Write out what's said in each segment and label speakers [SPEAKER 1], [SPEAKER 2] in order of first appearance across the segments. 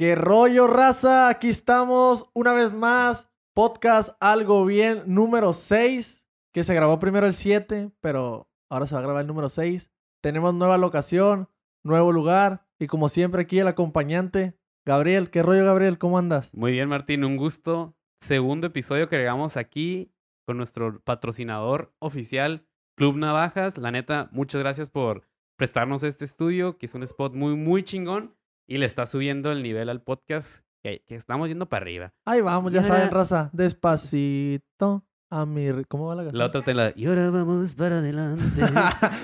[SPEAKER 1] ¿Qué rollo, raza? Aquí estamos una vez más. Podcast Algo Bien número 6, que se grabó primero el 7, pero ahora se va a grabar el número 6. Tenemos nueva locación, nuevo lugar y como siempre aquí el acompañante, Gabriel. ¿Qué rollo, Gabriel? ¿Cómo andas?
[SPEAKER 2] Muy bien, Martín, un gusto. Segundo episodio que llegamos aquí con nuestro patrocinador oficial, Club Navajas. La neta, muchas gracias por prestarnos este estudio, que es un spot muy, muy chingón y le está subiendo el nivel al podcast, que, que estamos yendo para arriba.
[SPEAKER 1] Ahí vamos, ya saben, raza. Despacito a mi... ¿Cómo va la canción?
[SPEAKER 2] La otra te la... Y ahora vamos para adelante.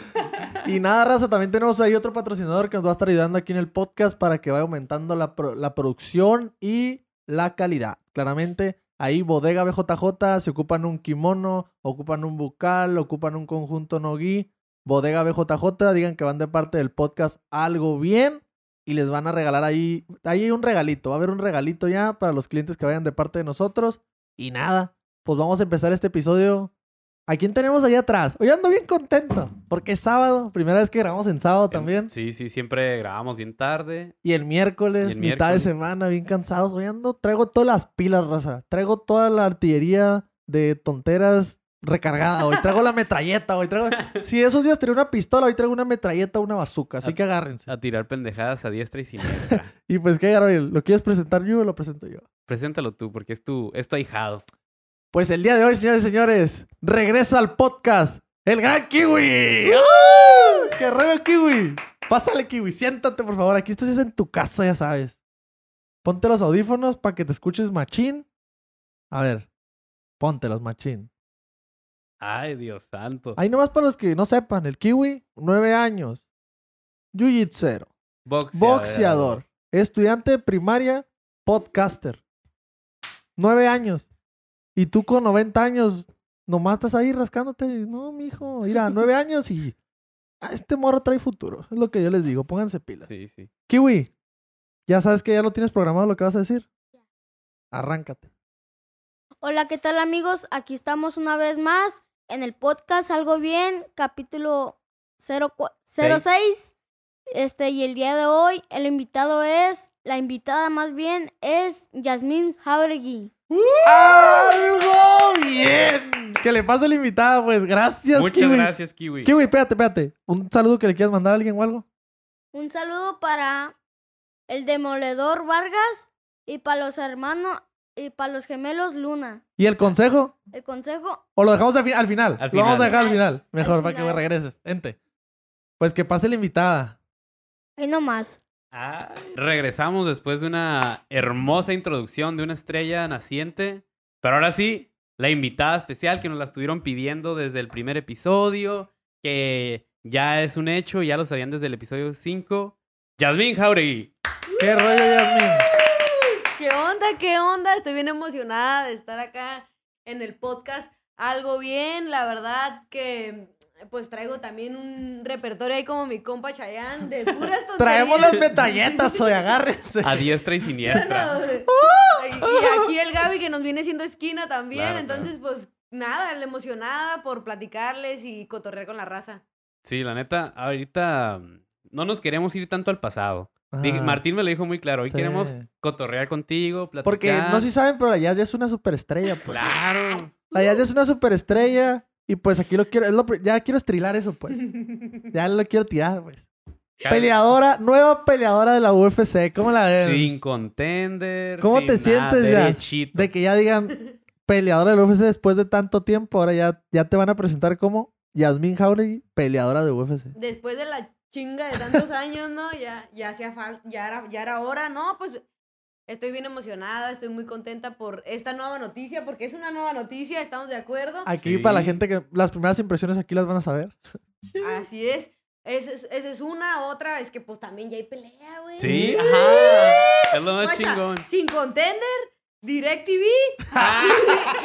[SPEAKER 1] y nada, raza, también tenemos ahí otro patrocinador que nos va a estar ayudando aquí en el podcast para que vaya aumentando la, pro- la producción y la calidad. Claramente, ahí Bodega BJJ, se ocupan un kimono, ocupan un bucal, ocupan un conjunto nogi. Bodega BJJ, digan que van de parte del podcast Algo Bien y les van a regalar ahí, ahí hay un regalito, va a haber un regalito ya para los clientes que vayan de parte de nosotros. Y nada, pues vamos a empezar este episodio ¿A quién tenemos allá atrás? Hoy ando bien contento, porque es sábado, primera vez que grabamos en sábado también.
[SPEAKER 2] Sí, sí, siempre grabamos bien tarde.
[SPEAKER 1] Y el miércoles,
[SPEAKER 2] Y el
[SPEAKER 1] mitad de semana, bien cansados. Hoy ando, traigo todas las pilas, raza. Traigo toda la artillería de tonteras recargada. Hoy traigo la metralleta, hoy traigo... Si esos días tenía una pistola, hoy traigo una metralleta o una bazooka, así que agárrense.
[SPEAKER 2] A tirar pendejadas a diestra y siniestra.
[SPEAKER 1] Y pues, ¿qué, Gabriel? ¿Lo quieres presentar yo o lo presento yo?
[SPEAKER 2] Preséntalo tú, porque es tu, es tu ahijado.
[SPEAKER 1] Pues el día de hoy, señores y señores, regresa al podcast el gran Kiwi. ¡Ah! ¡Qué rollo, Kiwi! Pásale, Kiwi, siéntate, por favor. Aquí estás en tu casa, ya sabes. Ponte los audífonos para que te escuches machín. A ver, póntelos, machín.
[SPEAKER 2] Ay, Dios santo.
[SPEAKER 1] Ahí nomás para los que no sepan, el Kiwi, nueve años. Jiu-jitsero,
[SPEAKER 2] Boxeador.
[SPEAKER 1] boxeador, estudiante de primaria, podcaster. Nueve años. Y tú con 90 años, nomás estás ahí rascándote. No, mijo, mira, nueve años y este morro trae futuro. Es lo que yo les digo, pónganse pilas.
[SPEAKER 2] Sí, sí.
[SPEAKER 1] Kiwi, ya sabes que ya lo tienes programado lo que vas a decir. Arráncate.
[SPEAKER 3] Hola, ¿qué tal amigos? Aquí estamos una vez más en el podcast Algo Bien, capítulo 04 06. Este, y el día de hoy el invitado es, la invitada más bien es Yasmín Jauregui.
[SPEAKER 1] ¡Algo bien! Que le pase la invitada, pues. Gracias,
[SPEAKER 2] Muchas
[SPEAKER 1] Kiwi.
[SPEAKER 2] gracias, Kiwi.
[SPEAKER 1] Kiwi, espérate, espérate. ¿Un saludo que le quieras mandar a alguien o algo?
[SPEAKER 3] Un saludo para el demoledor Vargas y para los hermanos y para los gemelos Luna.
[SPEAKER 1] ¿Y el consejo?
[SPEAKER 3] El consejo,
[SPEAKER 1] ¿O lo dejamos al, fi- al final?
[SPEAKER 2] Al
[SPEAKER 1] Lo vamos a dejar al final. Mejor,
[SPEAKER 3] Al
[SPEAKER 1] para que me regreses. Ente. Pues que pase la invitada.
[SPEAKER 3] ahí nomás.
[SPEAKER 2] Ah, regresamos después de una hermosa introducción de una estrella naciente. Pero ahora sí, la invitada especial que nos la estuvieron pidiendo desde el primer episodio, que ya es un hecho, ya lo sabían desde el episodio 5. Yasmín Jauregui.
[SPEAKER 1] ¿Qué rollo, Yasmin?
[SPEAKER 4] ¿Qué onda? ¿Qué onda? Estoy bien emocionada de estar acá en el podcast. Algo bien, la verdad que pues traigo también un repertorio ahí como mi compa Chayanne de puras tonterías.
[SPEAKER 1] Traemos las metralletas hoy, agárrense.
[SPEAKER 2] A diestra y siniestra.
[SPEAKER 4] y y aquí el Gaby que nos viene siendo esquina también.
[SPEAKER 2] Claro,
[SPEAKER 4] entonces, pues nada, la emocionada por platicarles y cotorrear con la raza.
[SPEAKER 2] Sí, la neta, ahorita no nos queremos ir tanto al pasado.
[SPEAKER 1] Ah,
[SPEAKER 2] Martín me lo dijo muy claro. Hoy
[SPEAKER 1] sí.
[SPEAKER 2] queremos cotorrear contigo, platicar.
[SPEAKER 1] Porque no sé si saben, pero la Yas ya es una superestrella, pues.
[SPEAKER 2] Claro.
[SPEAKER 1] La Yas ya es una superestrella. Y pues aquí lo quiero, es lo pri- ya quiero estrilar eso, pues. Ya lo quiero tirar, pues. Peleadora, nueva peleadora de la UFC. ¿Cómo la ves?
[SPEAKER 2] Sin contender.
[SPEAKER 1] ¿Cómo
[SPEAKER 2] sin
[SPEAKER 1] te
[SPEAKER 2] nada,
[SPEAKER 1] sientes,
[SPEAKER 2] derechito.
[SPEAKER 1] De que ya digan peleadora del UFC después de tanto tiempo. Ahora ya, ya te van a presentar como Yasmin Jauregui, peleadora de UFC.
[SPEAKER 4] Después de la chinga de tantos años, ¿no? Ya, ya hacía falta, ya era, ya era hora, ¿no? Pues estoy bien emocionada, estoy muy contenta por esta nueva noticia, porque es una nueva noticia, ¿estamos de acuerdo?
[SPEAKER 1] Aquí
[SPEAKER 2] Sí.
[SPEAKER 1] para la gente que las primeras impresiones aquí las van a saber.
[SPEAKER 4] Así es. Esa es, esa es una, otra es que pues también ya hay pelea, güey.
[SPEAKER 2] Sí, ajá. Es lo más chingón.
[SPEAKER 4] Sin contender, DirecTV.
[SPEAKER 2] Ah,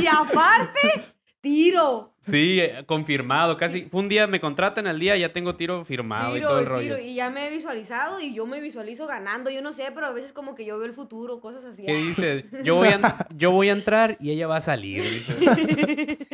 [SPEAKER 4] y, y aparte, tiro.
[SPEAKER 2] sí, eh, confirmado. Casi. Fue un día, me contratan al día, ya tengo tiro firmado y todo el rollo.
[SPEAKER 4] tiro. Y ya me he visualizado y yo me visualizo ganando. Yo no sé, pero a veces como que yo veo el futuro, cosas así.
[SPEAKER 2] ¿Qué dice? Yo voy, a, yo voy a entrar y ella va a salir.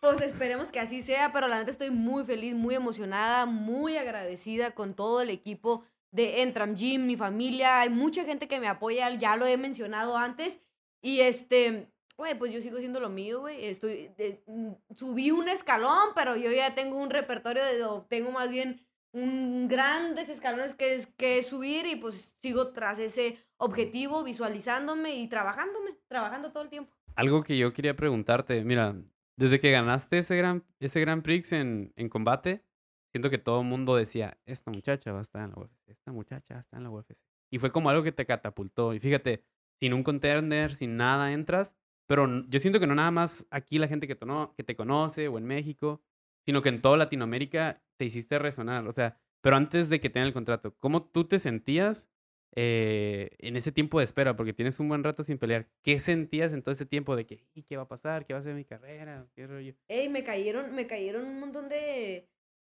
[SPEAKER 4] pues esperemos que así sea, pero la neta estoy muy feliz, muy emocionada, muy agradecida con todo el equipo de Entram Gym, mi familia, hay mucha gente que me apoya, ya lo he mencionado antes. Y este, güey, pues yo sigo siendo lo mío, güey. Estoy, de- mm, subí un escalón, pero yo ya tengo un repertorio de, tengo más bien un grandes escalones que, que subir y pues sigo tras ese objetivo, visualizándome y trabajándome, trabajando todo el tiempo.
[SPEAKER 2] Algo que yo quería preguntarte, mira, desde que ganaste ese gran, ese gran Prix en, en combate, siento que todo el mundo decía, esta muchacha va a estar en la UFC, esta muchacha va a estar en la UFC. Y fue como algo que te catapultó. Y fíjate, sin un contender, sin nada entras, pero yo siento que no nada más aquí la gente que, tono- que te conoce o en México, sino que en toda Latinoamérica te hiciste resonar. O sea, pero antes de que tenga el contrato, ¿cómo tú te sentías eh, en ese tiempo de espera? Porque tienes un buen rato sin pelear. ¿Qué sentías en todo ese tiempo de que, "¿Y ¿qué va a pasar? ¿Qué va a ser mi carrera? ¿Qué rollo?
[SPEAKER 4] Ey, me cayeron, me cayeron un montón de,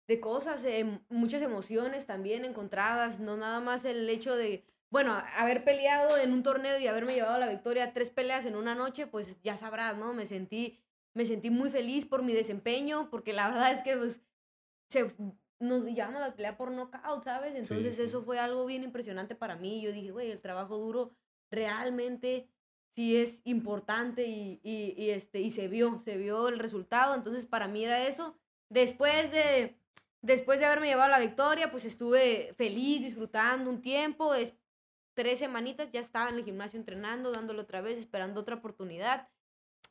[SPEAKER 4] de cosas, em, muchas emociones también encontradas, no nada más el hecho de, bueno, haber peleado en un torneo y haberme llevado la victoria tres peleas en una noche, pues ya sabrás, ¿no? Me sentí, me sentí muy feliz por mi desempeño, porque la verdad es que pues se, nos llevamos la pelea por knockout, ¿sabes? Entonces
[SPEAKER 2] sí.
[SPEAKER 4] eso fue algo bien impresionante para mí. Yo dije, güey, el trabajo duro realmente sí es importante y, y, y, este, y se vio, se vio el resultado. Entonces para mí era eso. Después de, después de haberme llevado la victoria, pues estuve feliz, disfrutando un tiempo. Tres semanitas ya estaba en el gimnasio entrenando, dándolo otra vez, esperando otra oportunidad.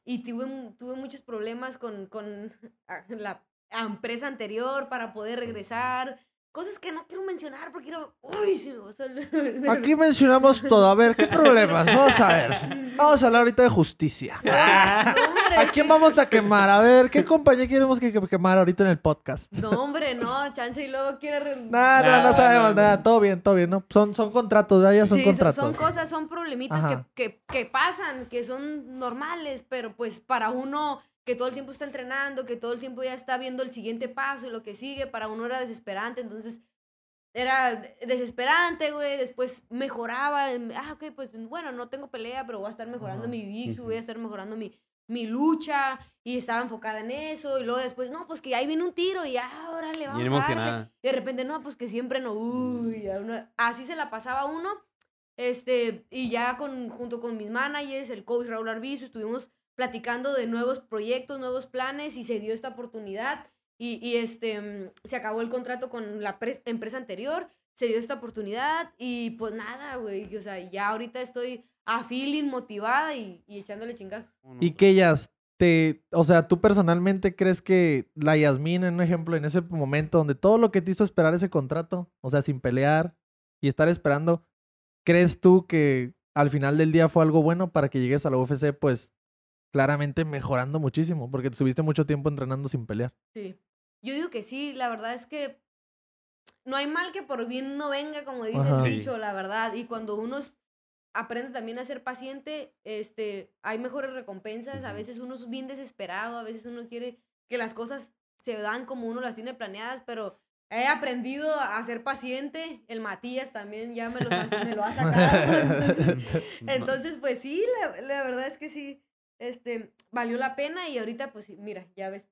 [SPEAKER 4] Y tuve, tuve muchos problemas con, con a- la empresa anterior para poder regresar. Cosas que no quiero mencionar porque quiero... Uy, se me va a salir-
[SPEAKER 1] Aquí mencionamos todo. A ver, ¿qué problemas? Vamos a ver. Vamos a hablar ahorita de justicia. ¿A quién vamos a quemar? A ver, ¿qué compañía queremos que que- quemar ahorita en el podcast?
[SPEAKER 4] No, hombre, no, chance y luego quiere... re-
[SPEAKER 1] Nada, no, no
[SPEAKER 2] Nah,
[SPEAKER 1] sabemos
[SPEAKER 2] no, no.
[SPEAKER 1] nada. Todo bien, todo bien. ¿no? Son, son contratos, ¿verdad? Ya son
[SPEAKER 4] Sí, son-
[SPEAKER 1] contratos.
[SPEAKER 4] son cosas, son problemitas que, que pasan, que son normales, pero pues para uno que todo el tiempo está entrenando, que todo el tiempo ya está viendo el siguiente paso y lo que sigue, para uno era desesperante, entonces era desesperante, güey, después mejoraba, em, ah, ok, pues bueno, no tengo pelea, pero voy a estar mejorando mi jiu
[SPEAKER 2] Ujú.
[SPEAKER 4] voy a estar mejorando mi, mi lucha, y estaba enfocada en eso, y luego después, no, pues que ahí viene un tiro, y ahora le vamos a darle. Y de repente, no, pues que siempre no, uy, uno- así se la pasaba uno. Este, y ya con, junto con mis managers, el coach Raúl Arbizu, estuvimos platicando de nuevos proyectos, nuevos planes y se dio esta oportunidad. Y, y este, mm, se acabó el contrato con la pres- empresa anterior, se dio esta oportunidad y pues nada, güey, o sea, ya ahorita estoy a feeling, motivada y, y echándole chingazos.
[SPEAKER 1] ¿Y que ellas te, o sea, tú personalmente crees que la Yasmín, en un ejemplo, en ese momento donde todo lo que te hizo esperar ese contrato, o sea, sin pelear y estar esperando, ¿crees tú que al final del día fue algo bueno para que llegues a la UFC, pues claramente mejorando muchísimo, porque estuviste mucho tiempo entrenando sin pelear?
[SPEAKER 4] Sí. Yo digo que sí, la verdad es que no hay mal que por bien no venga, como dice
[SPEAKER 1] Ajá.
[SPEAKER 4] el dicho, la verdad. Y cuando uno aprende también a ser paciente, este, hay mejores recompensas. A veces uno es bien desesperado, a veces uno quiere que las cosas se dan como uno las tiene planeadas, pero he aprendido a ser paciente. El Matías también ya me, los me lo ha sacado. Entonces, pues sí, la, la verdad es que sí, este, valió la pena y ahorita, pues mira, ya ves.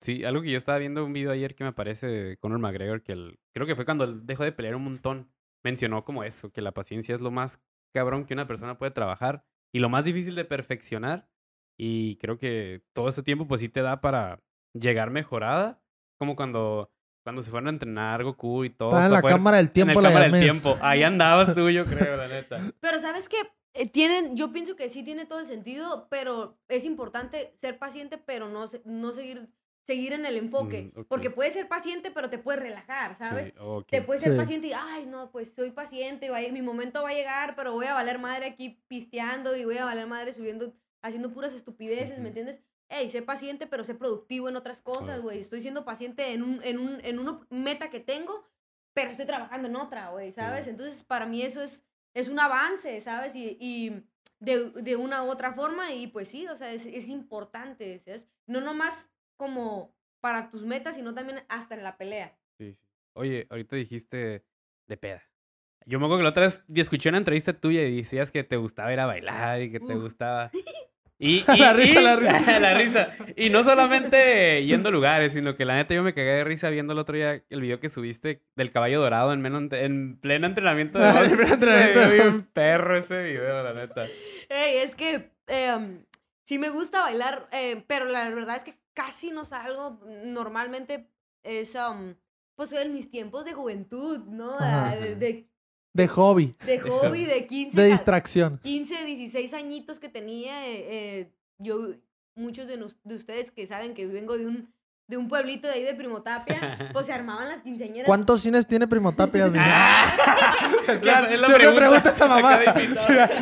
[SPEAKER 2] Sí, algo que yo estaba viendo un video ayer que me parece de Conor McGregor, que el- creo que fue cuando él dejó de pelear un montón, mencionó como eso, que la paciencia es lo más cabrón que una persona puede trabajar y lo más difícil de perfeccionar. Y creo que todo ese tiempo pues sí te da para llegar mejorada, como cuando, cuando se fueron a entrenar Goku y todo.
[SPEAKER 1] Estaba en la
[SPEAKER 2] poder-
[SPEAKER 1] cámara del
[SPEAKER 2] en
[SPEAKER 1] tiempo,
[SPEAKER 2] el
[SPEAKER 1] la
[SPEAKER 2] cámara del tiempo. Ahí andabas tú, yo creo, la neta.
[SPEAKER 4] Pero sabes que tienen, yo pienso que sí tiene todo el sentido, pero es importante ser paciente, pero no, no seguir, seguir en el enfoque.
[SPEAKER 2] Mm.
[SPEAKER 4] Porque puedes ser paciente, pero te puedes relajar, ¿sabes?
[SPEAKER 2] Sí, ok.
[SPEAKER 4] Te puedes ser
[SPEAKER 1] Sí.
[SPEAKER 4] paciente y, ay, no, pues soy paciente, va a- mi momento va a llegar, pero voy a valer madre aquí pisteando y voy a valer madre subiendo, haciendo puras estupideces. ¿me entiendes? Ey, sé paciente, pero sé productivo en otras cosas, güey. Estoy siendo paciente en un, en un, en una meta que tengo, pero estoy trabajando en otra, güey, ¿sabes? Entonces, para mí eso es, es un avance, ¿sabes? Y, y de, de una u otra forma, y pues sí, o sea, es, es importante, ¿sabes? No nomás como para tus metas, sino también hasta en la pelea.
[SPEAKER 2] Sí, sí. Oye, ahorita dijiste de peda. Yo me acuerdo que la otra vez escuché una entrevista tuya y decías que te gustaba ir a bailar y que te gustaba. Y, y-
[SPEAKER 1] La risa,
[SPEAKER 2] y-
[SPEAKER 1] la risa.
[SPEAKER 2] la risa. Y no solamente yendo a lugares, sino que la neta yo me cagué de risa viendo el otro día el video que subiste del caballo dorado en, menos- en pleno entrenamiento de
[SPEAKER 1] En pleno entrenamiento
[SPEAKER 2] bien perro ese video, la neta.
[SPEAKER 4] Ey, es que em, sí me gusta bailar, eh, pero la verdad es que casi no salgo. Normalmente es, um, pues en mis tiempos de juventud, ¿no?
[SPEAKER 1] Ajá.
[SPEAKER 4] Ah, De, de,
[SPEAKER 1] De hobby,
[SPEAKER 4] de hobby, de 15,
[SPEAKER 1] de distracción.
[SPEAKER 4] 15, 16 añitos que tenía. eh, eh, yo, muchos de, nos- de ustedes que saben que vengo de un, de un pueblito de ahí de Primotapia, pues se armaban las quinceañeras.
[SPEAKER 1] ¿Cuántos cines tiene Primo Tapia?
[SPEAKER 2] Es la- es la
[SPEAKER 1] Siempre
[SPEAKER 2] pregunta
[SPEAKER 1] pregunta esa mamá.
[SPEAKER 2] invitado.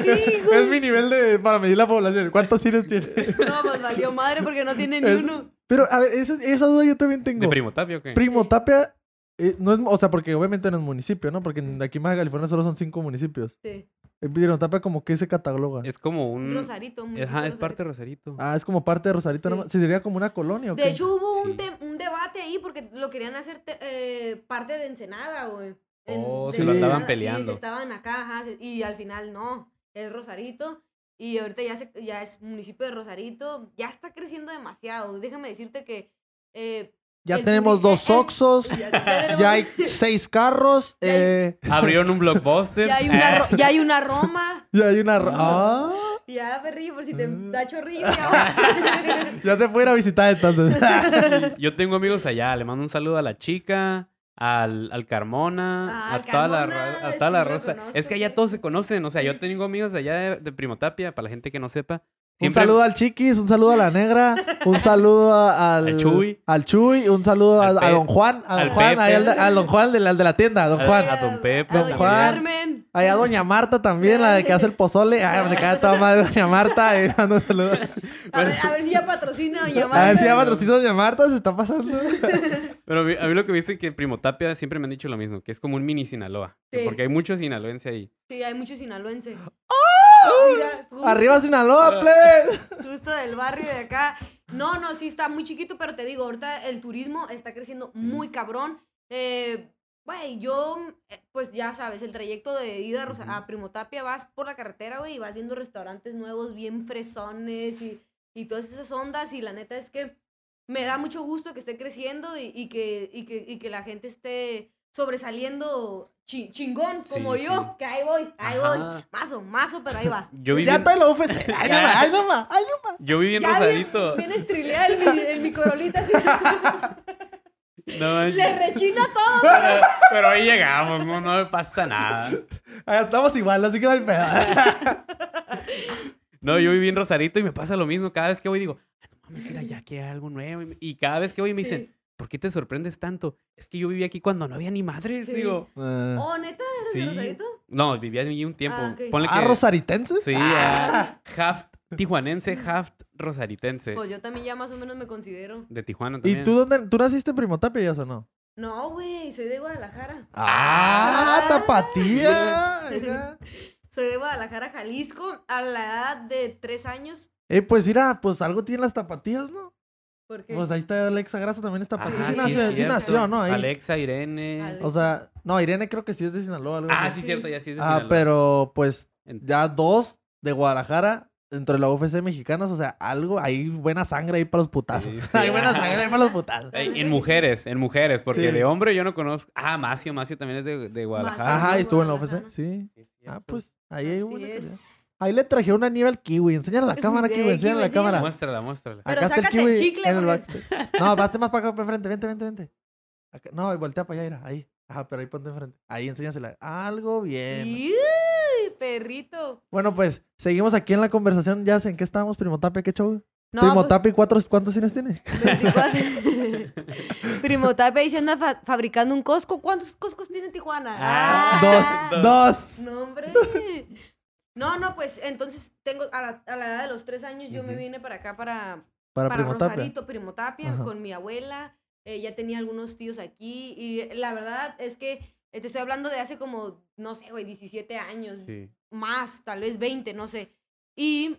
[SPEAKER 1] es mi nivel de para medir la población. ¿Cuántos cines tiene?
[SPEAKER 4] No, pues valió madre porque no tiene ni
[SPEAKER 1] Es-
[SPEAKER 4] uno.
[SPEAKER 1] Pero, a ver, esa, esa duda yo también tengo.
[SPEAKER 2] ¿De Primo Tapio o qué?
[SPEAKER 1] Primo
[SPEAKER 4] Sí.
[SPEAKER 1] Tapia, eh, no es, o sea, porque obviamente no es municipio, ¿no? Porque de aquí en Baja California solo son cinco municipios.
[SPEAKER 4] Sí.
[SPEAKER 1] El Primo Tapia como que se cataloga.
[SPEAKER 2] Es como un...
[SPEAKER 4] Rosarito. municipio
[SPEAKER 2] Ajá, es parte de
[SPEAKER 4] Rosarito.
[SPEAKER 1] Ah, es como parte de Rosarito.
[SPEAKER 4] Sí.
[SPEAKER 1] ¿Sí sería como una colonia o qué?
[SPEAKER 4] De hecho, hubo un, un debate ahí porque lo querían hacer te- eh, parte de Ensenada, güey. En-
[SPEAKER 2] Oh,
[SPEAKER 1] se lo andaban
[SPEAKER 4] Sí,
[SPEAKER 2] peleando.
[SPEAKER 4] se estaban acá, ajá, se- y al final no, es Rosarito. Y ahorita ya, se, ya es municipio de Rosarito. Ya está creciendo demasiado. Déjame decirte que... eh,
[SPEAKER 1] ya
[SPEAKER 4] el
[SPEAKER 1] tenemos dos Oxxos,
[SPEAKER 4] ya, ya tenemos-
[SPEAKER 1] ya hay seis carros,
[SPEAKER 4] Ya hay-
[SPEAKER 1] eh,
[SPEAKER 2] Abrieron un blockbuster.
[SPEAKER 4] ya hay una, ro- ya hay una Roma.
[SPEAKER 1] ya hay una... ro-
[SPEAKER 2] Ah.
[SPEAKER 1] Ah,
[SPEAKER 4] Ya, perrillo, por si te
[SPEAKER 1] Mm.
[SPEAKER 4] da chorrillo. ya.
[SPEAKER 1] ya te puedo ir a visitar entonces.
[SPEAKER 2] Yo tengo amigos allá. Le mando un saludo a la chica, al, al Carmona,
[SPEAKER 4] Ah,
[SPEAKER 2] a
[SPEAKER 4] al
[SPEAKER 2] toda la,
[SPEAKER 4] Carmona,
[SPEAKER 2] ra- a toda la
[SPEAKER 4] sí
[SPEAKER 2] rosa.
[SPEAKER 4] conozco,
[SPEAKER 2] es que allá todos se conocen. O sea, yo tengo amigos allá de, de Primotapia, para la gente que no sepa.
[SPEAKER 1] Un saludo al Chiquis, un saludo a la Negra, un saludo a- al,
[SPEAKER 2] Al Chuy.
[SPEAKER 1] al Chuy, un saludo a,
[SPEAKER 2] Al
[SPEAKER 1] a don Juan, a don
[SPEAKER 2] al
[SPEAKER 1] Juan,
[SPEAKER 2] Pepe.
[SPEAKER 1] ahí al, de- al don Juan al de la tienda, a don
[SPEAKER 2] A-
[SPEAKER 1] Juan.
[SPEAKER 2] a don Pepe.
[SPEAKER 4] A
[SPEAKER 1] Don
[SPEAKER 4] doña
[SPEAKER 1] Juan.
[SPEAKER 4] Carmen.
[SPEAKER 1] Allá doña Marta también, la de que hace el pozole. Ay, me cae toda madre doña Marta. Ahí dando saludos.
[SPEAKER 4] A ver, a ver si ya patrocina doña
[SPEAKER 1] A ver si ya
[SPEAKER 4] Marta.
[SPEAKER 1] patrocina doña Marta, se está pasando.
[SPEAKER 2] Pero a mí, a mí lo que me dicen que Primotapia siempre me han dicho lo mismo, que es como un mini Sinaloa.
[SPEAKER 4] Sí.
[SPEAKER 2] Porque hay muchos sinaloenses ahí.
[SPEAKER 4] Sí, hay muchos sinaloenses.
[SPEAKER 1] ¡Oh!
[SPEAKER 4] Mira, justo-
[SPEAKER 1] Arriba Sinaloa, plebes.
[SPEAKER 4] Justo del barrio de acá. No, no, sí está muy chiquito, pero te digo, ahorita el turismo está creciendo muy cabrón. Eh, güey, yo, eh, pues ya sabes, el trayecto de ida a, Rosa- a Primotapia, vas por la carretera, güey, y vas viendo restaurantes nuevos, bien fresones y, y todas esas ondas. Y la neta es que me da mucho gusto que esté creciendo y, y que, y, que, y que la gente esté sobresaliendo chi- chingón, como
[SPEAKER 2] Sí,
[SPEAKER 4] yo,
[SPEAKER 2] sí.
[SPEAKER 4] que ahí voy, ahí voy. Mazo, mazo, pero ahí va.
[SPEAKER 2] Yo viví,
[SPEAKER 1] Ya
[SPEAKER 2] en,
[SPEAKER 1] estoy en la UFC. Ay, no más, ay, no más, ay, no más.
[SPEAKER 2] yo viví en
[SPEAKER 4] Ya
[SPEAKER 2] Rosarito.
[SPEAKER 4] Bien, bien estrileada el, mi, el mi corolita así.
[SPEAKER 2] No.
[SPEAKER 4] Le rechina todo.
[SPEAKER 2] pero, pero ahí llegamos, no, no me pasa nada.
[SPEAKER 1] Ah, Estamos igual, así que no hay pedo.
[SPEAKER 2] No, yo viví en Rosarito y me pasa lo mismo. Cada vez que voy digo, "Ay, no mames, mira, ya que hay algo nuevo. Y cada vez que voy me dicen,
[SPEAKER 4] Sí.
[SPEAKER 2] ¿Por qué te sorprendes tanto? Es que yo viví aquí cuando no había ni madres,
[SPEAKER 4] Sí.
[SPEAKER 2] digo.
[SPEAKER 1] Ah,
[SPEAKER 4] Oh, neta, ¿eres de. Rosarito?
[SPEAKER 2] No, vivía allí un tiempo.
[SPEAKER 4] Ah.
[SPEAKER 2] Ponle
[SPEAKER 1] ¿Ah,
[SPEAKER 2] que-
[SPEAKER 1] rosaritenses?
[SPEAKER 2] Sí, ah, Haft tijuanense, Haft rosaritense.
[SPEAKER 4] Pues yo también ya más o menos me considero.
[SPEAKER 2] De Tijuana
[SPEAKER 1] ¿Y
[SPEAKER 2] también.
[SPEAKER 1] tú dónde? ¿Tú naciste en Primotapia ya o no?
[SPEAKER 4] No, güey, soy de Guadalajara.
[SPEAKER 1] ¡Ah,
[SPEAKER 4] Ah.
[SPEAKER 1] tapatía!
[SPEAKER 4] Soy de Guadalajara, Jalisco, a la edad de tres años.
[SPEAKER 1] Eh, pues mira, pues algo tienen las tapatías, ¿no?
[SPEAKER 4] Porque
[SPEAKER 1] Pues ahí está Alexa Grasa también está
[SPEAKER 2] Ah,
[SPEAKER 1] tapatía.
[SPEAKER 4] sí,
[SPEAKER 1] sí, nació,
[SPEAKER 4] es
[SPEAKER 1] sí nació, ¿no? Ahí.
[SPEAKER 2] Alexa, Irene.
[SPEAKER 1] O sea, no, Irene creo que sí es de Sinaloa. algo
[SPEAKER 2] Ah,
[SPEAKER 1] así.
[SPEAKER 2] sí, cierto, ya sí es de
[SPEAKER 1] Ah,
[SPEAKER 2] Sinaloa.
[SPEAKER 1] pero pues ya dos de Guadalajara dentro de la UFC mexicanas, o sea, algo, hay buena sangre ahí para los putazos.
[SPEAKER 2] Sí, sí.
[SPEAKER 1] hay buena sangre ahí para los putazos.
[SPEAKER 2] Ey, en mujeres, en mujeres, porque
[SPEAKER 1] Sí.
[SPEAKER 2] de hombre yo no conozco. Ah, Macio, Macio también es de, de Guadalajara.
[SPEAKER 1] Ajá,
[SPEAKER 4] de
[SPEAKER 1] y estuvo en la. UFC, sí. Ah, pues ahí hay una. Ahí le trajeron una nieve al kiwi. Enséñale a la cámara, kiwi, enséñale a la cámara.
[SPEAKER 2] Muéstrala, muéstrala.
[SPEAKER 4] Pero
[SPEAKER 1] Acá está el
[SPEAKER 4] sácate el
[SPEAKER 1] kiwi
[SPEAKER 4] chicle,
[SPEAKER 1] en el
[SPEAKER 4] porque-
[SPEAKER 1] backstage. No, vaste más para acá, para enfrente. Vente, vente, vente. Acá- No, voltea para allá, mira, ahí. Ajá, pero ahí ponte enfrente. Ahí enséñasela. Algo bien.
[SPEAKER 4] ¡Uy, perrito!
[SPEAKER 1] Bueno, pues, seguimos aquí en la conversación. Ya sé en qué estábamos, Primo Tapia, ¿qué show?
[SPEAKER 4] No,
[SPEAKER 1] Primo
[SPEAKER 4] pues,
[SPEAKER 1] ¿cuatro, ¿cuántos cines tiene?
[SPEAKER 4] 24. Primo ahí se anda fa- fabricando un Costco. ¿Cuántos Costcos tiene Tijuana?
[SPEAKER 2] Ah.
[SPEAKER 1] Dos, dos.
[SPEAKER 4] No, hombre. No, no, pues entonces tengo a la, a la edad de los tres años yo me vine para acá para,
[SPEAKER 1] Para.
[SPEAKER 4] Rosarito, Primo Tapia,
[SPEAKER 1] Ajá.
[SPEAKER 4] con mi abuela. Eh, ya tenía algunos tíos aquí y la verdad es que eh, te estoy hablando de hace como, no sé, güey, 17 años,
[SPEAKER 2] Sí.
[SPEAKER 4] más, tal vez 20, no sé. Y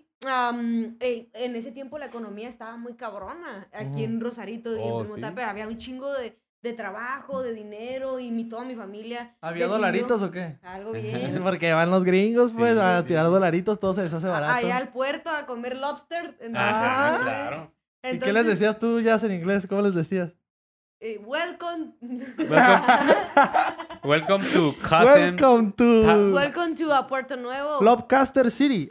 [SPEAKER 4] eh, en ese tiempo la economía estaba muy cabrona aquí en Rosarito y
[SPEAKER 2] Oh,
[SPEAKER 4] en Primo
[SPEAKER 2] ¿sí?
[SPEAKER 4] Tapia. Había un chingo de, de trabajo, de dinero y mi, toda mi familia.
[SPEAKER 1] ¿Había
[SPEAKER 4] decidió-
[SPEAKER 1] dolaritos o qué?
[SPEAKER 4] Algo bien.
[SPEAKER 1] Porque van los gringos, pues,
[SPEAKER 2] Sí,
[SPEAKER 1] a
[SPEAKER 2] sí.
[SPEAKER 1] tirar dolaritos, todo se les hace
[SPEAKER 4] A-
[SPEAKER 1] barato.
[SPEAKER 4] Allá al puerto a comer lobster. Entonces,
[SPEAKER 2] Ah, sí, claro.
[SPEAKER 1] ¿Y qué les decías tú, Jazz, en inglés? ¿Cómo les decías?
[SPEAKER 4] eh, welcome.
[SPEAKER 2] Welcome, welcome to cousin.
[SPEAKER 1] Welcome to
[SPEAKER 4] welcome to a Puerto Nuevo.
[SPEAKER 1] Lobcaster City.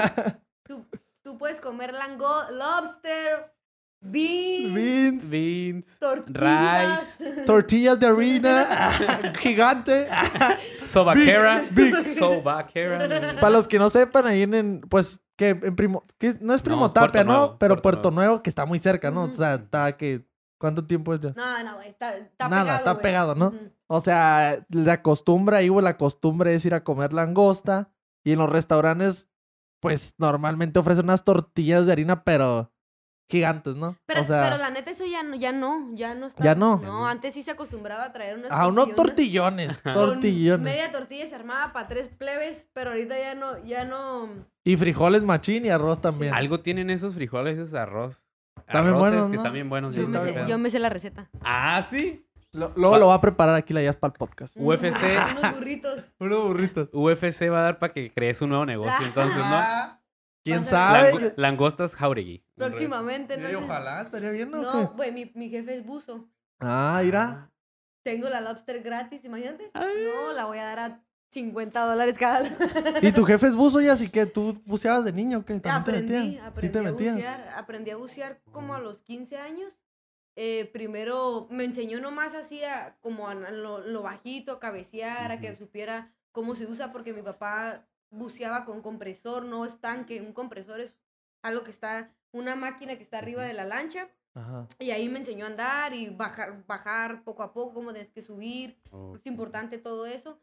[SPEAKER 4] Tú, tú puedes comer lango lobster, bean,
[SPEAKER 1] Beans,
[SPEAKER 2] Beans,
[SPEAKER 4] tortillas.
[SPEAKER 1] tortillas de harina, gigante.
[SPEAKER 2] sobaquera.
[SPEAKER 1] Big,
[SPEAKER 2] Sobaquera.
[SPEAKER 1] Para los que no sepan, ahí en, pues, que en Primo, que no es Primo
[SPEAKER 2] No,
[SPEAKER 1] Tapia, ¿no?
[SPEAKER 2] Nuevo,
[SPEAKER 1] Pero
[SPEAKER 2] Puerto
[SPEAKER 1] Puerto
[SPEAKER 2] Nuevo.
[SPEAKER 1] Nuevo, que está muy cerca, ¿no? O sea, está que, ¿cuánto tiempo es ya?
[SPEAKER 4] No, no, güey, está, está
[SPEAKER 1] Nada,
[SPEAKER 4] pegado.
[SPEAKER 1] está
[SPEAKER 4] güey.
[SPEAKER 1] pegado, ¿no? O sea, la costumbre ahí, güey, la costumbre es ir a comer langosta. Y en los restaurantes, pues, normalmente ofrecen unas tortillas de harina, pero gigantes, ¿no?
[SPEAKER 4] Pero,
[SPEAKER 1] o sea,
[SPEAKER 4] pero la neta, eso ya no, ya no, ya no está.
[SPEAKER 1] ¿Ya no?
[SPEAKER 4] No, antes sí se acostumbraba a traer unas
[SPEAKER 1] a unos tortillones, tortillones.
[SPEAKER 4] Media tortilla se armaba para tres plebes, pero ahorita ya no, ya no.
[SPEAKER 1] Y frijoles machín y arroz también.
[SPEAKER 2] Algo tienen esos frijoles, esos arroz.
[SPEAKER 1] Están bien
[SPEAKER 2] Arroces
[SPEAKER 1] buenos,
[SPEAKER 2] que
[SPEAKER 1] ¿no?
[SPEAKER 2] están bien buenos.
[SPEAKER 4] Yo,
[SPEAKER 1] está
[SPEAKER 4] me
[SPEAKER 1] bien
[SPEAKER 4] sé, yo me sé la receta.
[SPEAKER 2] Ah, sí.
[SPEAKER 1] Lo- luego lo va a preparar aquí la Jazz para el podcast.
[SPEAKER 2] UFC.
[SPEAKER 4] Unos burritos.
[SPEAKER 1] Unos burritos.
[SPEAKER 2] UFC va a dar para que crees un nuevo negocio, entonces, ¿no?
[SPEAKER 1] Ah, ¿Quién sabe?
[SPEAKER 2] Lango- langostas jauregui.
[SPEAKER 4] Próximamente, entonces.
[SPEAKER 1] ojalá, estaría bien, ¿no?
[SPEAKER 4] No, güey, mi, mi jefe es buzo.
[SPEAKER 1] Ah, mira.
[SPEAKER 4] Tengo la lobster gratis, imagínate. No, la voy a dar a 50 dólares cada.
[SPEAKER 1] ¿Y tu jefe es buzo ya? Así que tú buceabas de niño, ¿qué? ¿También te
[SPEAKER 4] aprendí,
[SPEAKER 1] metías?
[SPEAKER 4] aprendí
[SPEAKER 1] ¿Sí te
[SPEAKER 4] a bucear. Aprendí a bucear como a los 15 años. Eh, primero me enseñó nomás así a, como a lo, lo bajito, a cabecear, a que supiera cómo se usa, porque mi papá buceaba con compresor, no es tanque. Un compresor es algo que está, una máquina que está arriba de la lancha.
[SPEAKER 1] Ajá.
[SPEAKER 4] Y ahí me enseñó a andar y bajar, bajar poco a poco, cómo tienes que subir.
[SPEAKER 2] Oh,
[SPEAKER 4] Es importante todo eso.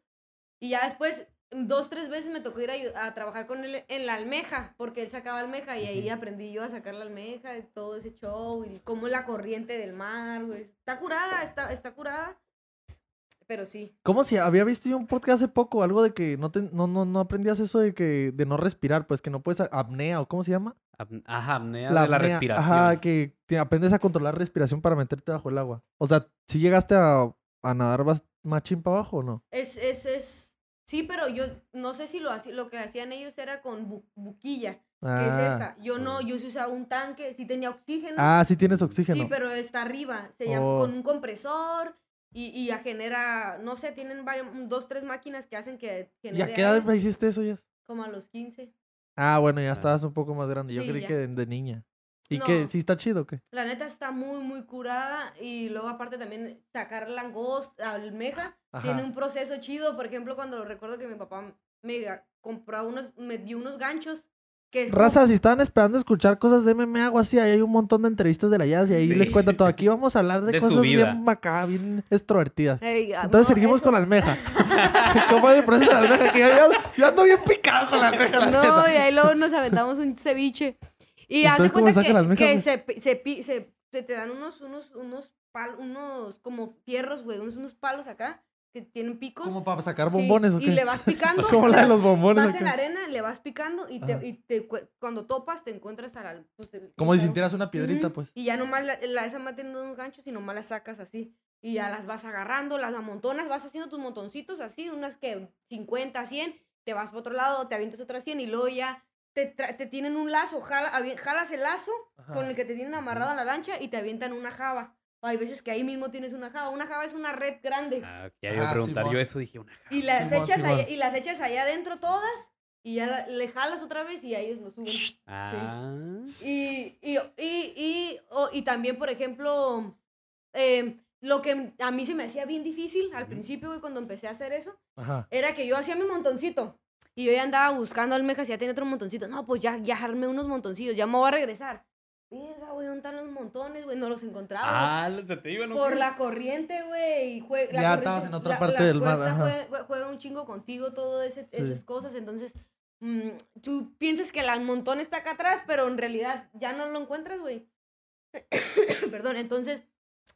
[SPEAKER 4] Y ya después, dos, tres veces me tocó ir a, trabajar con él en la almeja, porque él sacaba almeja y ahí aprendí yo a sacar la almeja, y todo ese show, y cómo la corriente del mar, güey. Está curada, está, está curada. Pero sí.
[SPEAKER 1] ¿Cómo si había visto yo un podcast hace poco, algo de que no, te, no, no, no aprendías eso de que de no respirar, pues que no puedes a- apnea o cómo se llama?
[SPEAKER 2] ap- Ajá, apnea de la
[SPEAKER 1] apnea.
[SPEAKER 2] respiración.
[SPEAKER 1] Ajá, que te aprendes a controlar respiración para meterte bajo el agua. O sea, ¿sí llegaste a, a nadar machín para abajo o no?
[SPEAKER 4] Es, es, es. Sí, pero yo no sé si lo, hacía- lo que hacían ellos era con bu- buquilla, que es
[SPEAKER 1] Ah.
[SPEAKER 4] esta. Yo no, yo sí usaba un tanque, sí tenía oxígeno.
[SPEAKER 1] Ah, sí tienes oxígeno.
[SPEAKER 4] Sí, pero está arriba. Se llama
[SPEAKER 1] Oh.
[SPEAKER 4] con un compresor y, y ya genera, no sé, tienen varios, dos, tres máquinas que hacen que
[SPEAKER 1] ¿Y
[SPEAKER 4] genere
[SPEAKER 1] a qué edad
[SPEAKER 4] aire,
[SPEAKER 1] hiciste eso ya?
[SPEAKER 4] como a los 15.
[SPEAKER 1] Ah, bueno, ya
[SPEAKER 2] Ah.
[SPEAKER 1] estabas un poco más grande. Yo
[SPEAKER 4] Sí,
[SPEAKER 1] creí
[SPEAKER 4] ya.
[SPEAKER 1] que de, de niña. ¿Y
[SPEAKER 4] No.
[SPEAKER 1] qué? ¿Sí está chido o qué?
[SPEAKER 4] La neta está muy, muy curada y luego aparte también sacar langosta, almeja, tiene
[SPEAKER 1] Ajá.
[SPEAKER 4] un proceso chido. Por ejemplo, cuando recuerdo que mi papá me compró unos, me dio unos ganchos que es como-
[SPEAKER 1] Raza, si estaban esperando escuchar cosas de MMA o así, ahí hay un montón de entrevistas de la Jazz y ahí
[SPEAKER 2] Sí.
[SPEAKER 1] les cuenta todo. Aquí vamos a hablar de, cosas bien acá, bien extrovertidas.
[SPEAKER 4] Ey, ah,
[SPEAKER 1] Entonces
[SPEAKER 4] no,
[SPEAKER 1] seguimos
[SPEAKER 4] eso-
[SPEAKER 1] con la almeja. ¿Cómo es el proceso de la almeja? Que yo, ando bien picado con la almeja, la
[SPEAKER 4] No,
[SPEAKER 1] neta.
[SPEAKER 4] y ahí luego nos aventamos un ceviche. Y haz
[SPEAKER 1] Entonces,
[SPEAKER 4] de
[SPEAKER 1] ¿cómo
[SPEAKER 4] cuenta que,
[SPEAKER 1] la almeja,
[SPEAKER 4] que
[SPEAKER 1] güey?
[SPEAKER 4] se, pi- se, pi- se- se te dan unos, unos, unos, pal- unos como fierros, güey, unos, unos palos acá que tienen picos.
[SPEAKER 1] Como para sacar
[SPEAKER 4] Sí,
[SPEAKER 1] bombones
[SPEAKER 4] Y le vas picando.
[SPEAKER 1] Como la de los bombones.
[SPEAKER 4] Vas en la arena, le vas picando y, te, y te cu- cuando topas te encuentras a la... pues, te-
[SPEAKER 1] Como si sintieras una piedrita, pues.
[SPEAKER 4] Y ya nomás la, la esa más tiene unos ganchos y nomás las sacas así. Y ya las vas agarrando, las amontonas, vas haciendo tus montoncitos así, unas que 50, 100, te vas para otro lado, te avientas otras 100 y luego ya te, te tienen un lazo, jala- jalas el lazo con el que te tienen amarrado a la lancha y te avientan una java. O hay veces que ahí mismo tienes una java. Una java es una red grande.
[SPEAKER 2] Ah, ya iba a
[SPEAKER 1] Ah,
[SPEAKER 2] preguntar yo eso, dije una
[SPEAKER 4] Y las, echas
[SPEAKER 1] Simón.
[SPEAKER 4] allá, y las echas allá adentro todas y ya la- le jalas otra vez y a ellos lo suben.
[SPEAKER 2] Ah.
[SPEAKER 4] Y, y, y, y, también, por ejemplo, eh, lo que a mí se me hacía bien difícil al principio, güey, cuando empecé a hacer eso,
[SPEAKER 1] Ajá.
[SPEAKER 4] era que yo hacía mi montoncito. Y yo ya andaba buscando almejas y ya tenía otro montoncito. No, pues ya, ya armé unos montoncillos, ya me voy a regresar. Verga, güey, ¿dónde están los montones, güey? No los encontraba.
[SPEAKER 2] Ah, se te iba, ¿no?
[SPEAKER 4] Por la corriente, güey. la
[SPEAKER 1] Ya
[SPEAKER 4] corriente-
[SPEAKER 1] estabas en otra
[SPEAKER 4] la-
[SPEAKER 1] parte
[SPEAKER 4] la
[SPEAKER 1] del mar.
[SPEAKER 4] Juega, jue- juega un chingo contigo, todas
[SPEAKER 1] Sí.
[SPEAKER 4] esas cosas. Entonces, mm, tú piensas que el montón está acá atrás, pero en realidad ya no lo encuentras, güey. Perdón, entonces,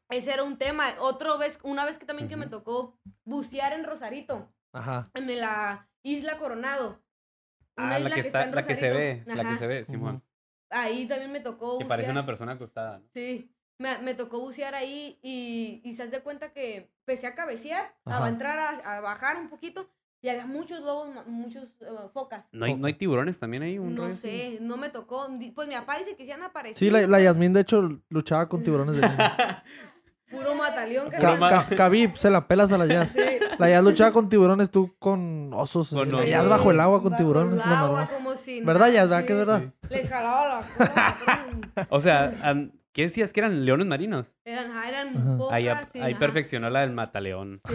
[SPEAKER 4] ese era un tema. Otra vez, una vez que también que me tocó bucear en Rosarito,
[SPEAKER 1] Ajá.
[SPEAKER 4] en la isla Coronado. Una
[SPEAKER 2] Ah, la
[SPEAKER 4] isla
[SPEAKER 2] que, está,
[SPEAKER 4] en
[SPEAKER 2] la que se ve, la que se ve, Simón.
[SPEAKER 4] Ahí también me tocó
[SPEAKER 2] Que
[SPEAKER 4] bucear.
[SPEAKER 2] parece una persona acostada. ¿no?
[SPEAKER 4] Sí. me, me tocó bucear ahí y, y se das de cuenta que empecé a cabecear,
[SPEAKER 1] Ajá.
[SPEAKER 4] a entrar, a, a bajar un poquito y había muchos lobos, muchos eh, focas.
[SPEAKER 2] ¿No hay, ¿No hay tiburones también ahí? Un
[SPEAKER 4] No sé, no me tocó. Pues mi papá dice que se han aparecido.
[SPEAKER 1] Sí, la, la Yasmín, de hecho, luchaba con tiburones de.
[SPEAKER 4] Puro mataleón,
[SPEAKER 1] Khabib, se la pelas a la Jazz.
[SPEAKER 4] Sí.
[SPEAKER 1] La Jazz luchaba con tiburones, tú con osos.
[SPEAKER 2] Con
[SPEAKER 1] la
[SPEAKER 2] osos.
[SPEAKER 1] Jazz bajo el agua con
[SPEAKER 4] Bajo
[SPEAKER 1] tiburones.
[SPEAKER 4] el agua, como si
[SPEAKER 1] ¿Verdad,
[SPEAKER 4] nada,
[SPEAKER 1] Jazz? ¿Verdad
[SPEAKER 4] sí.
[SPEAKER 1] que es verdad?
[SPEAKER 4] Les jalaba la cola.
[SPEAKER 2] O sea, ¿qué decías que eran leones marinos?
[SPEAKER 4] Eran, ajá, eran
[SPEAKER 1] Ajá.
[SPEAKER 4] focas.
[SPEAKER 2] Ahí,
[SPEAKER 4] sí,
[SPEAKER 2] ahí perfeccionó la del mataleón.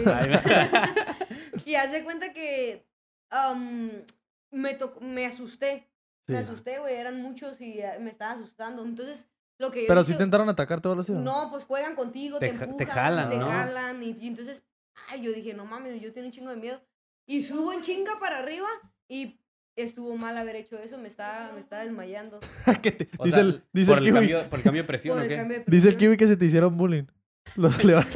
[SPEAKER 4] Y hace cuenta que am, me, tocó- me asusté. Me asusté, güey. Eran muchos y eh, me estaba asustando. Entonces, lo que yo
[SPEAKER 1] Pero si intentaron atacarte o algo así. ¿o?
[SPEAKER 4] No, pues juegan contigo, te,
[SPEAKER 2] Te ja- te
[SPEAKER 4] empujan,
[SPEAKER 2] jalan,
[SPEAKER 4] te
[SPEAKER 2] ¿no?
[SPEAKER 4] jalan. Y, y entonces, ay, yo dije, no mames, yo tengo un chingo de miedo. Y subo en chinga para arriba y estuvo mal haber hecho eso. Me estaba, me estaba desmayando.
[SPEAKER 1] Te- dice
[SPEAKER 2] sea,
[SPEAKER 1] el, dice
[SPEAKER 2] por,
[SPEAKER 1] el
[SPEAKER 2] el
[SPEAKER 1] kiwi,
[SPEAKER 2] cambio, por el cambio de presión,
[SPEAKER 4] Por
[SPEAKER 2] ¿o
[SPEAKER 4] el
[SPEAKER 2] qué?
[SPEAKER 4] cambio de
[SPEAKER 1] dice el kiwi que se te hicieron bullying. Los leones.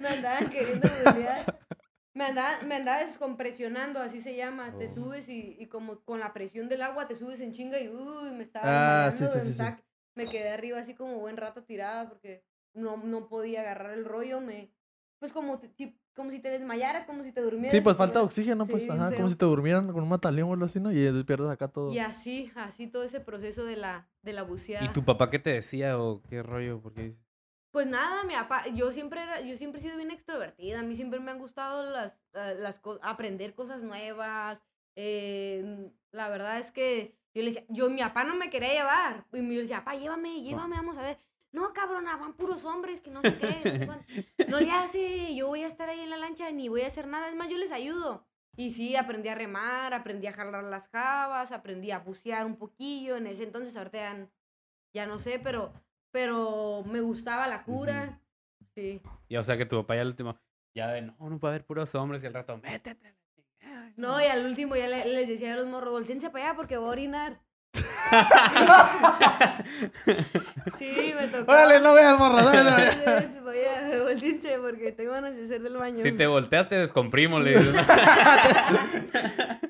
[SPEAKER 4] Me andaban queriendo bullear. Me andaba, me andaba descompresionando, así se llama. Te
[SPEAKER 2] Oh.
[SPEAKER 4] subes y, y como con la presión del agua te subes en chinga y uy, me estaba
[SPEAKER 1] Ah,
[SPEAKER 4] desmayando,
[SPEAKER 1] sí, sí, sí,
[SPEAKER 4] estaba- Me quedé arriba así como buen rato tirada porque no, no podía agarrar el rollo. Me, pues como, ti- como si te desmayaras, como si te durmieras.
[SPEAKER 1] Sí, pues falta oxígeno, pues.
[SPEAKER 4] Sí,
[SPEAKER 1] Ajá, como si te durmieran con un mataleón o algo así, ¿no? Y despiertas acá todo.
[SPEAKER 4] Y así, así todo ese proceso de la, de la buceada.
[SPEAKER 2] ¿Y tu papá qué te decía o qué rollo? Porque
[SPEAKER 4] Pues nada, mi papá, yo siempre era, yo siempre he sido bien extrovertida, a mí siempre me han gustado las, las co- aprender cosas nuevas. eh, la verdad es que yo le decía, yo mi papá no me quería llevar. Y yo le decía, papá, llévame, llévame, vamos a ver. No, cabrona, van puros hombres que no sé qué. no sé cuánto". No le hace, yo voy a estar ahí en la lancha ni voy a hacer nada. Es más, yo les ayudo. Y sí, aprendí a remar, aprendí a jalar las jabas, aprendí a bucear un poquillo. En ese entonces, ahorita ya, ya no sé, pero, pero me gustaba la cura. Sí.
[SPEAKER 2] Y o sea que tu papá ya al último, ya de no, no puede haber puros hombres y al rato, métete.
[SPEAKER 4] No, y al último ya le- les decía a los morros, voltense para allá porque voy a orinar. Sí, me tocó.
[SPEAKER 1] Órale, no veas,
[SPEAKER 4] allá, voltense porque te iban a hacer del baño.
[SPEAKER 2] Si te volteas, te descomprimo, le dices.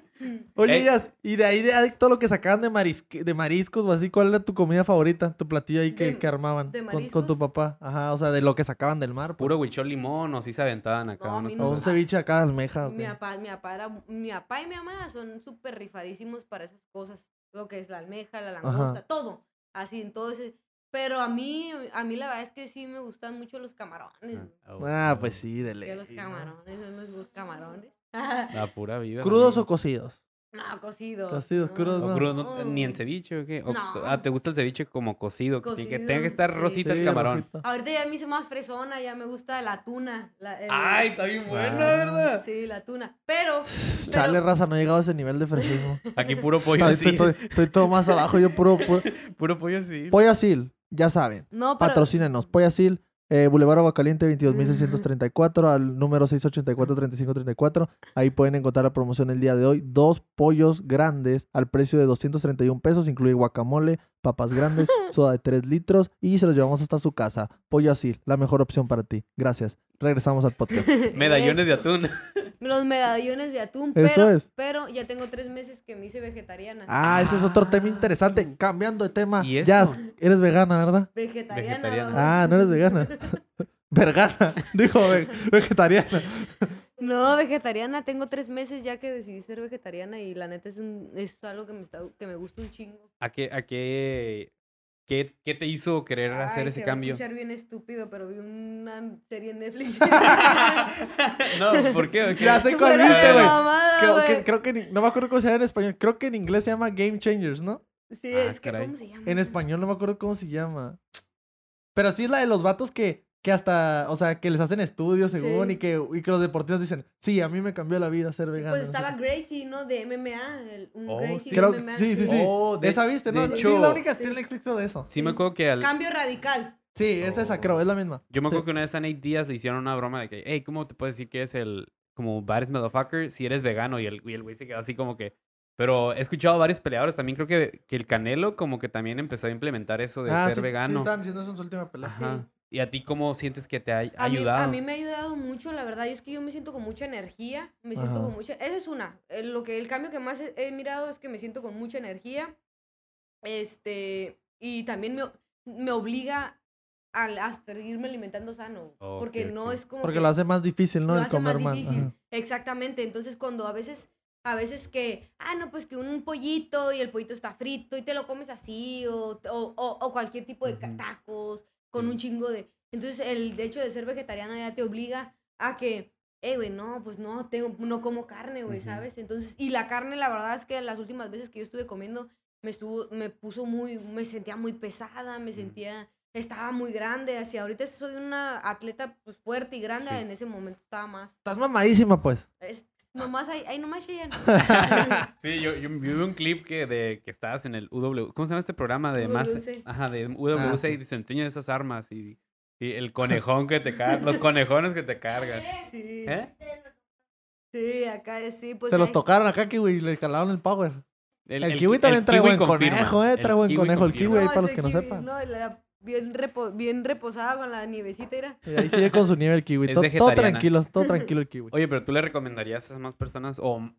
[SPEAKER 1] Oye, y de ahí de ahí todo lo que sacaban de, marisque- de mariscos o así, ¿cuál era tu comida favorita? Tu platillo ahí que,
[SPEAKER 4] De-
[SPEAKER 1] que armaban
[SPEAKER 4] de
[SPEAKER 1] con, con tu papá. Ajá, o sea, de lo que sacaban del mar. pues.
[SPEAKER 2] Puro huichol limón, o sí se aventaban acá.
[SPEAKER 4] No,
[SPEAKER 2] unos
[SPEAKER 4] no.
[SPEAKER 1] un ceviche acá de almeja. ¿o
[SPEAKER 4] Mi papá, mi papá era, mi papá y mi mamá son súper rifadísimos para esas cosas. Lo que es la almeja, la langosta, todo. Así, entonces. Pero a mí, a mí la verdad es que sí me gustan mucho los camarones.
[SPEAKER 1] Ah, pues sí, de ley.
[SPEAKER 4] los camarones, son los camarones.
[SPEAKER 2] La pura vida.
[SPEAKER 1] ¿Crudos o cocidos?
[SPEAKER 4] No, cocidos.
[SPEAKER 1] Cocidos, crudos,
[SPEAKER 2] O
[SPEAKER 1] no.
[SPEAKER 2] crudo, no- ni en ceviche o qué? O-
[SPEAKER 4] No.
[SPEAKER 2] Ah, ¿te gusta el ceviche como cocido? Que, tiene que
[SPEAKER 4] Cocido,
[SPEAKER 2] tenga que estar
[SPEAKER 4] sí.
[SPEAKER 2] rosita
[SPEAKER 1] Sí,
[SPEAKER 2] el camarón.
[SPEAKER 4] Ahorita ya me hice más fresona, ya me gusta la tuna. la- el-
[SPEAKER 2] Ay, está bien buena,
[SPEAKER 1] Ah.
[SPEAKER 2] ¿verdad?
[SPEAKER 4] Sí, la tuna. Pero.
[SPEAKER 1] Chale,
[SPEAKER 4] pero-
[SPEAKER 1] raza, no he llegado a ese nivel de fresismo.
[SPEAKER 2] Aquí puro pollo
[SPEAKER 1] estoy,
[SPEAKER 2] así.
[SPEAKER 1] estoy- estoy todo más abajo, yo puro... puro...
[SPEAKER 2] Puro pollo así.
[SPEAKER 1] Pollo Asil, ya saben.
[SPEAKER 4] No, pero.
[SPEAKER 1] Patrocínenos. Pollo Asil, eh, Boulevard Aguacaliente 22.634 al número 684-3534. Ahí pueden encontrar la promoción el día de hoy. Dos pollos grandes al precio de 231 pesos. Incluye guacamole, papas grandes, soda de 3 litros y se los llevamos hasta su casa. Pollo Asil, la mejor opción para ti. Gracias. Regresamos al podcast.
[SPEAKER 2] Medallones de atún.
[SPEAKER 4] Los medallones de atún.
[SPEAKER 1] Eso
[SPEAKER 4] pero,
[SPEAKER 1] es.
[SPEAKER 4] Pero ya tengo tres meses que me hice vegetariana.
[SPEAKER 1] Ah, ese es otro tema interesante. Cambiando de tema.
[SPEAKER 2] ¿Y eso?
[SPEAKER 1] Ya, eres vegana, ¿verdad?
[SPEAKER 4] Vegetariana.
[SPEAKER 2] Vegetariana.
[SPEAKER 1] Ah, no eres vegana. Vergana. Dijo ve- vegetariana.
[SPEAKER 4] No, vegetariana. Tengo tres meses ya que decidí ser vegetariana y la neta es, un, es algo que me, está, que me gusta un chingo.
[SPEAKER 2] ¿A qué, a qué, qué, qué te hizo querer hacer
[SPEAKER 4] Ay,
[SPEAKER 2] ese
[SPEAKER 4] se
[SPEAKER 2] cambio?
[SPEAKER 4] Va a escuchar bien estúpido, pero vi una serie en Netflix.
[SPEAKER 2] no, ¿por qué?
[SPEAKER 1] Ya sé cuál viste, güey.
[SPEAKER 4] mamada,
[SPEAKER 1] Creo que, no me acuerdo cómo se llama en español. Creo que en inglés se llama Game Changers, ¿no?
[SPEAKER 4] Sí,
[SPEAKER 2] Ah,
[SPEAKER 4] es que,
[SPEAKER 2] caray.
[SPEAKER 4] ¿cómo se llama?
[SPEAKER 1] En español no me acuerdo cómo se llama. Pero sí es la de los vatos que, que hasta, o sea, que les hacen estudios según
[SPEAKER 4] Sí.
[SPEAKER 1] y, que, y que los deportistas dicen, sí, a mí me cambió la vida ser
[SPEAKER 4] Sí,
[SPEAKER 1] vegano.
[SPEAKER 4] pues estaba
[SPEAKER 1] qué".
[SPEAKER 4] Gracie, ¿no? De MMA. el- un
[SPEAKER 2] Oh,
[SPEAKER 4] Gracie
[SPEAKER 2] sí.
[SPEAKER 4] de
[SPEAKER 1] Creo que-
[SPEAKER 4] MMA,
[SPEAKER 1] sí, sí, sí.
[SPEAKER 2] Oh, de-
[SPEAKER 1] Esa viste, ¿no?
[SPEAKER 2] de
[SPEAKER 1] Sí,
[SPEAKER 2] hecho-
[SPEAKER 1] la única que Netflix de eso.
[SPEAKER 2] Sí me acuerdo que al...
[SPEAKER 4] Cambio radical.
[SPEAKER 1] Sí, es esa,
[SPEAKER 2] Oh.
[SPEAKER 1] creo, es la misma.
[SPEAKER 2] Yo me
[SPEAKER 1] Sí.
[SPEAKER 2] acuerdo que una vez a Nate Díaz le hicieron una broma de que, hey, ¿cómo te puedes decir que es el como baddest motherfucker si eres vegano? Y el, y el güey se quedó así como que... Pero he escuchado a varios peleadores también, creo que, que el Canelo como que también empezó a implementar eso de
[SPEAKER 1] Ah,
[SPEAKER 2] ser
[SPEAKER 1] sí, Sí,
[SPEAKER 2] vegano.
[SPEAKER 1] estaban diciendo eso en su última pelea.
[SPEAKER 2] Ajá. ¿Y a ti cómo sientes que te ha
[SPEAKER 4] A mí,
[SPEAKER 2] ayudado?
[SPEAKER 4] a mí me ha ayudado mucho, la verdad. Yo es que yo me siento con mucha energía. Me siento
[SPEAKER 1] Ajá.
[SPEAKER 4] con mucha. Esa es una. Eh, Lo que, el cambio que más he, he mirado es que me siento con mucha energía. Este. Y también me, me obliga al, a seguirme alimentando sano.
[SPEAKER 2] Ok,
[SPEAKER 4] porque no es como
[SPEAKER 1] Porque
[SPEAKER 4] que
[SPEAKER 1] lo hace más difícil, ¿no?
[SPEAKER 4] lo
[SPEAKER 1] El
[SPEAKER 4] hace
[SPEAKER 1] comer
[SPEAKER 4] más difícil.
[SPEAKER 1] Ajá.
[SPEAKER 4] Exactamente. Entonces, cuando a veces, a veces que, ah, no, pues que un pollito y el pollito está frito y te lo comes así, o, o, o- o cualquier tipo de
[SPEAKER 1] Ujú.
[SPEAKER 4] tacos, con un chingo de. Entonces, el hecho de ser vegetariano ya te obliga a que, eh, güey, no, pues no, tengo, no como carne, güey. ¿sabes? Entonces, y la carne, la verdad es que las últimas veces que yo estuve comiendo, me estuvo, me puso muy, me sentía muy pesada, me sentía, estaba muy grande, así, ahorita soy una atleta pues fuerte y grande,
[SPEAKER 2] Sí.
[SPEAKER 4] en ese momento estaba más.
[SPEAKER 1] Estás mamadísima, pues.
[SPEAKER 4] Es nomás ahí, ahí nomás Cheyenne.
[SPEAKER 2] Sí, yo, yo vi un clip que, de, que estabas en el UW. ¿Cómo se llama este programa? De más. Ajá, de UWC
[SPEAKER 1] Ah,
[SPEAKER 2] y desempeño esas armas y, y el conejón que te carga. los conejones que te cargan.
[SPEAKER 4] Sí.
[SPEAKER 2] ¿Eh?
[SPEAKER 4] Sí, acá sí, pues.
[SPEAKER 1] Se los tocaron acá, kiwi, y le calaron el power. El,
[SPEAKER 2] ki-
[SPEAKER 1] kiwi también
[SPEAKER 2] el
[SPEAKER 1] trae
[SPEAKER 2] kiwi
[SPEAKER 1] buen
[SPEAKER 2] confirma.
[SPEAKER 1] conejo, eh. Trae buen conejo el kiwi, ahí para los que no sepan.
[SPEAKER 4] No, la- bien, repo- bien reposada con la nievecita, era.
[SPEAKER 1] Y ahí sigue con su nieve el kiwi.
[SPEAKER 2] Es
[SPEAKER 1] Todo, todo tranquilo, todo tranquilo el kiwi.
[SPEAKER 2] Oye, pero tú le recomendarías a más personas o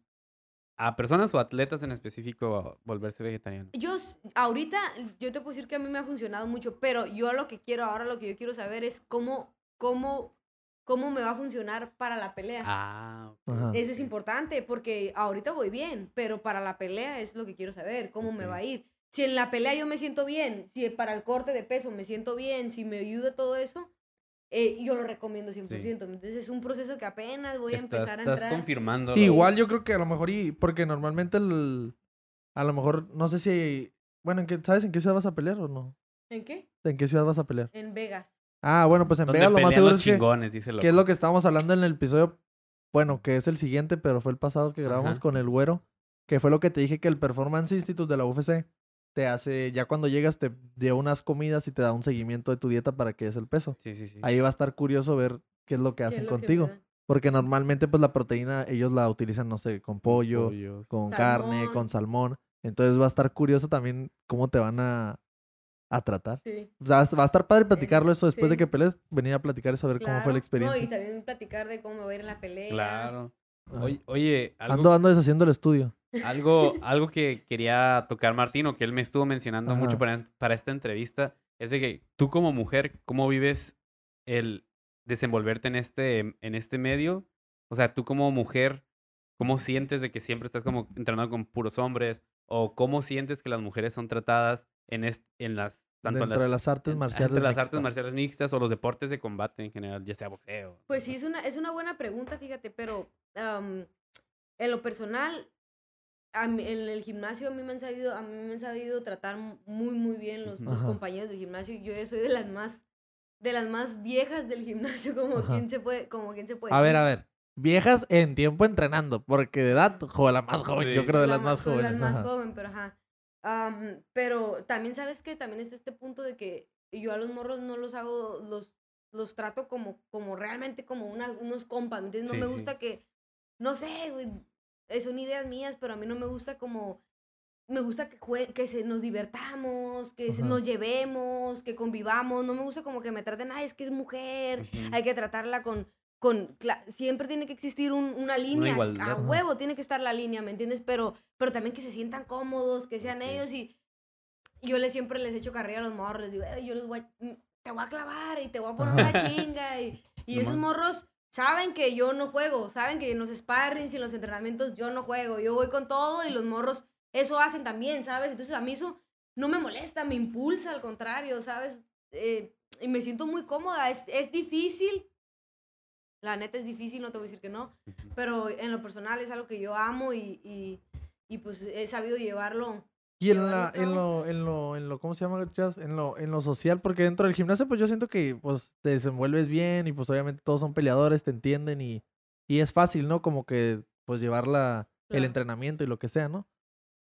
[SPEAKER 2] a personas o atletas en específico volverse vegetariano.
[SPEAKER 4] Yo, ahorita, yo te puedo decir que a mí me ha funcionado mucho, pero yo lo que quiero, ahora lo que yo quiero saber es cómo, cómo, cómo me va a funcionar para la pelea.
[SPEAKER 2] Ah, ok.
[SPEAKER 1] Ajá.
[SPEAKER 4] Eso es importante porque ahorita voy bien, pero para la pelea es lo que quiero saber, cómo me
[SPEAKER 2] Ok.
[SPEAKER 4] va a ir. Si en la pelea yo me siento bien, si para el corte de peso me siento bien, si me ayuda todo eso, eh, yo lo recomiendo 100%. Entonces es un proceso que apenas voy a
[SPEAKER 2] Estás,
[SPEAKER 4] empezar a
[SPEAKER 2] estás
[SPEAKER 4] entrar.
[SPEAKER 2] confirmando.
[SPEAKER 1] Igual yo creo que a lo mejor, y porque normalmente el. A lo mejor, no sé si. Bueno, ¿en qué, ¿sabes en qué ciudad vas a pelear o no?
[SPEAKER 4] ¿En qué?
[SPEAKER 1] ¿En qué ciudad vas a pelear?
[SPEAKER 4] En Vegas.
[SPEAKER 1] Ah, bueno, pues en Vegas lo más seguro
[SPEAKER 2] los
[SPEAKER 1] es que,
[SPEAKER 2] chingones, dice
[SPEAKER 1] que es lo que estábamos hablando en el episodio. Bueno, que es el siguiente, pero fue el pasado que grabamos
[SPEAKER 2] Ajá.
[SPEAKER 1] con el güero. Que fue lo que te dije que el Performance Institute de la UFC te hace. Ya cuando llegas, te dio unas comidas y te da un seguimiento de tu dieta para que des el peso.
[SPEAKER 2] Sí, sí, sí.
[SPEAKER 1] Ahí va a estar curioso ver qué es lo que
[SPEAKER 4] ¿Qué es
[SPEAKER 1] hacen
[SPEAKER 4] lo
[SPEAKER 1] contigo. Porque normalmente, pues la proteína, ellos la utilizan, no sé, con pollo, con carne, con salmón. Entonces va a estar curioso también cómo te van a, a tratar.
[SPEAKER 4] Sí.
[SPEAKER 1] O sea, va a estar padre platicarlo eso después de que pelees, venir a platicar eso, a ver cómo fue la experiencia.
[SPEAKER 4] No, y también platicar de cómo va a ir en la pelea.
[SPEAKER 2] Claro. Oye, oye, algo,
[SPEAKER 1] Ando, ando deshaciendo el estudio.
[SPEAKER 2] algo, algo que quería tocar Martín o que él me estuvo mencionando
[SPEAKER 1] Ajá.
[SPEAKER 2] mucho para, para esta entrevista es de que tú como mujer, ¿cómo vives el desenvolverte en este, en este medio? O sea, tú como mujer, ¿cómo sientes de que siempre estás como entrenando con puros hombres? ¿O cómo sientes que las mujeres son tratadas en, en las... Tanto en
[SPEAKER 1] Dentro de
[SPEAKER 2] las,
[SPEAKER 1] artes
[SPEAKER 2] en-
[SPEAKER 1] marciales.
[SPEAKER 2] entre las artes
[SPEAKER 1] mixtas.
[SPEAKER 2] marciales mixtas o los deportes de combate en general, ya sea boxeo.
[SPEAKER 4] Pues sí, es una, es una buena pregunta, fíjate, pero am, en lo personal, a mí- en el gimnasio a mí me han sabido, a mí me han sabido tratar muy, muy bien los, compañeros del gimnasio. Yo soy de las más, de las más viejas del gimnasio, como
[SPEAKER 1] Ajá.
[SPEAKER 4] quien se puede, como quien se puede
[SPEAKER 1] A ver, a ver. Viejas en tiempo entrenando, porque de edad, jo, la más joven,
[SPEAKER 2] Sí.
[SPEAKER 1] yo creo de
[SPEAKER 4] la
[SPEAKER 1] las más
[SPEAKER 4] soy
[SPEAKER 1] jóvenes.
[SPEAKER 4] la más
[SPEAKER 1] ajá.
[SPEAKER 4] joven, pero ajá. Am, pero también sabes que también está este punto de que yo a los morros no los hago, los, los trato como, como realmente como unas, unos compas, ¿me entiendes? No
[SPEAKER 2] Sí,
[SPEAKER 4] me
[SPEAKER 2] sí.
[SPEAKER 4] gusta que, no sé, güey, eh, son ideas mías, pero a mí no me gusta como, me gusta que, jue- que se, nos divertamos, que se- nos llevemos, que convivamos, no me gusta como que me traten, ay, es que es mujer, hay que tratarla con, con siempre tiene que existir un- una línea,
[SPEAKER 2] igualdad.
[SPEAKER 4] a huevo tiene que estar la línea, ¿me entiendes? Pero, pero también que se sientan cómodos, que sean
[SPEAKER 2] Ok.
[SPEAKER 4] ellos y yo les siempre les echo carrilla a los morros, les digo, "Ey, yo les voy a, mm, te voy a clavar y te voy a poner una chinga y, y esos morros saben que yo no juego, saben que en los sparrings y en los entrenamientos yo no juego, yo voy con todo y los morros eso hacen también, ¿sabes? Entonces a mí eso no me molesta, me impulsa, al contrario, ¿sabes? Eh, y me siento muy cómoda, es, es difícil, la neta es difícil, no te voy a decir que no, pero en lo personal es algo que yo amo y, y, y pues he sabido llevarlo.
[SPEAKER 1] Y en, la, en, lo, en, lo, en lo, ¿cómo se llama? En lo, en lo social, porque dentro del gimnasio, pues yo siento que pues te desenvuelves bien y pues obviamente todos son peleadores, te entienden y, y es fácil, ¿no? Como que pues llevar la, el
[SPEAKER 4] Claro.
[SPEAKER 1] entrenamiento y lo que sea, ¿no?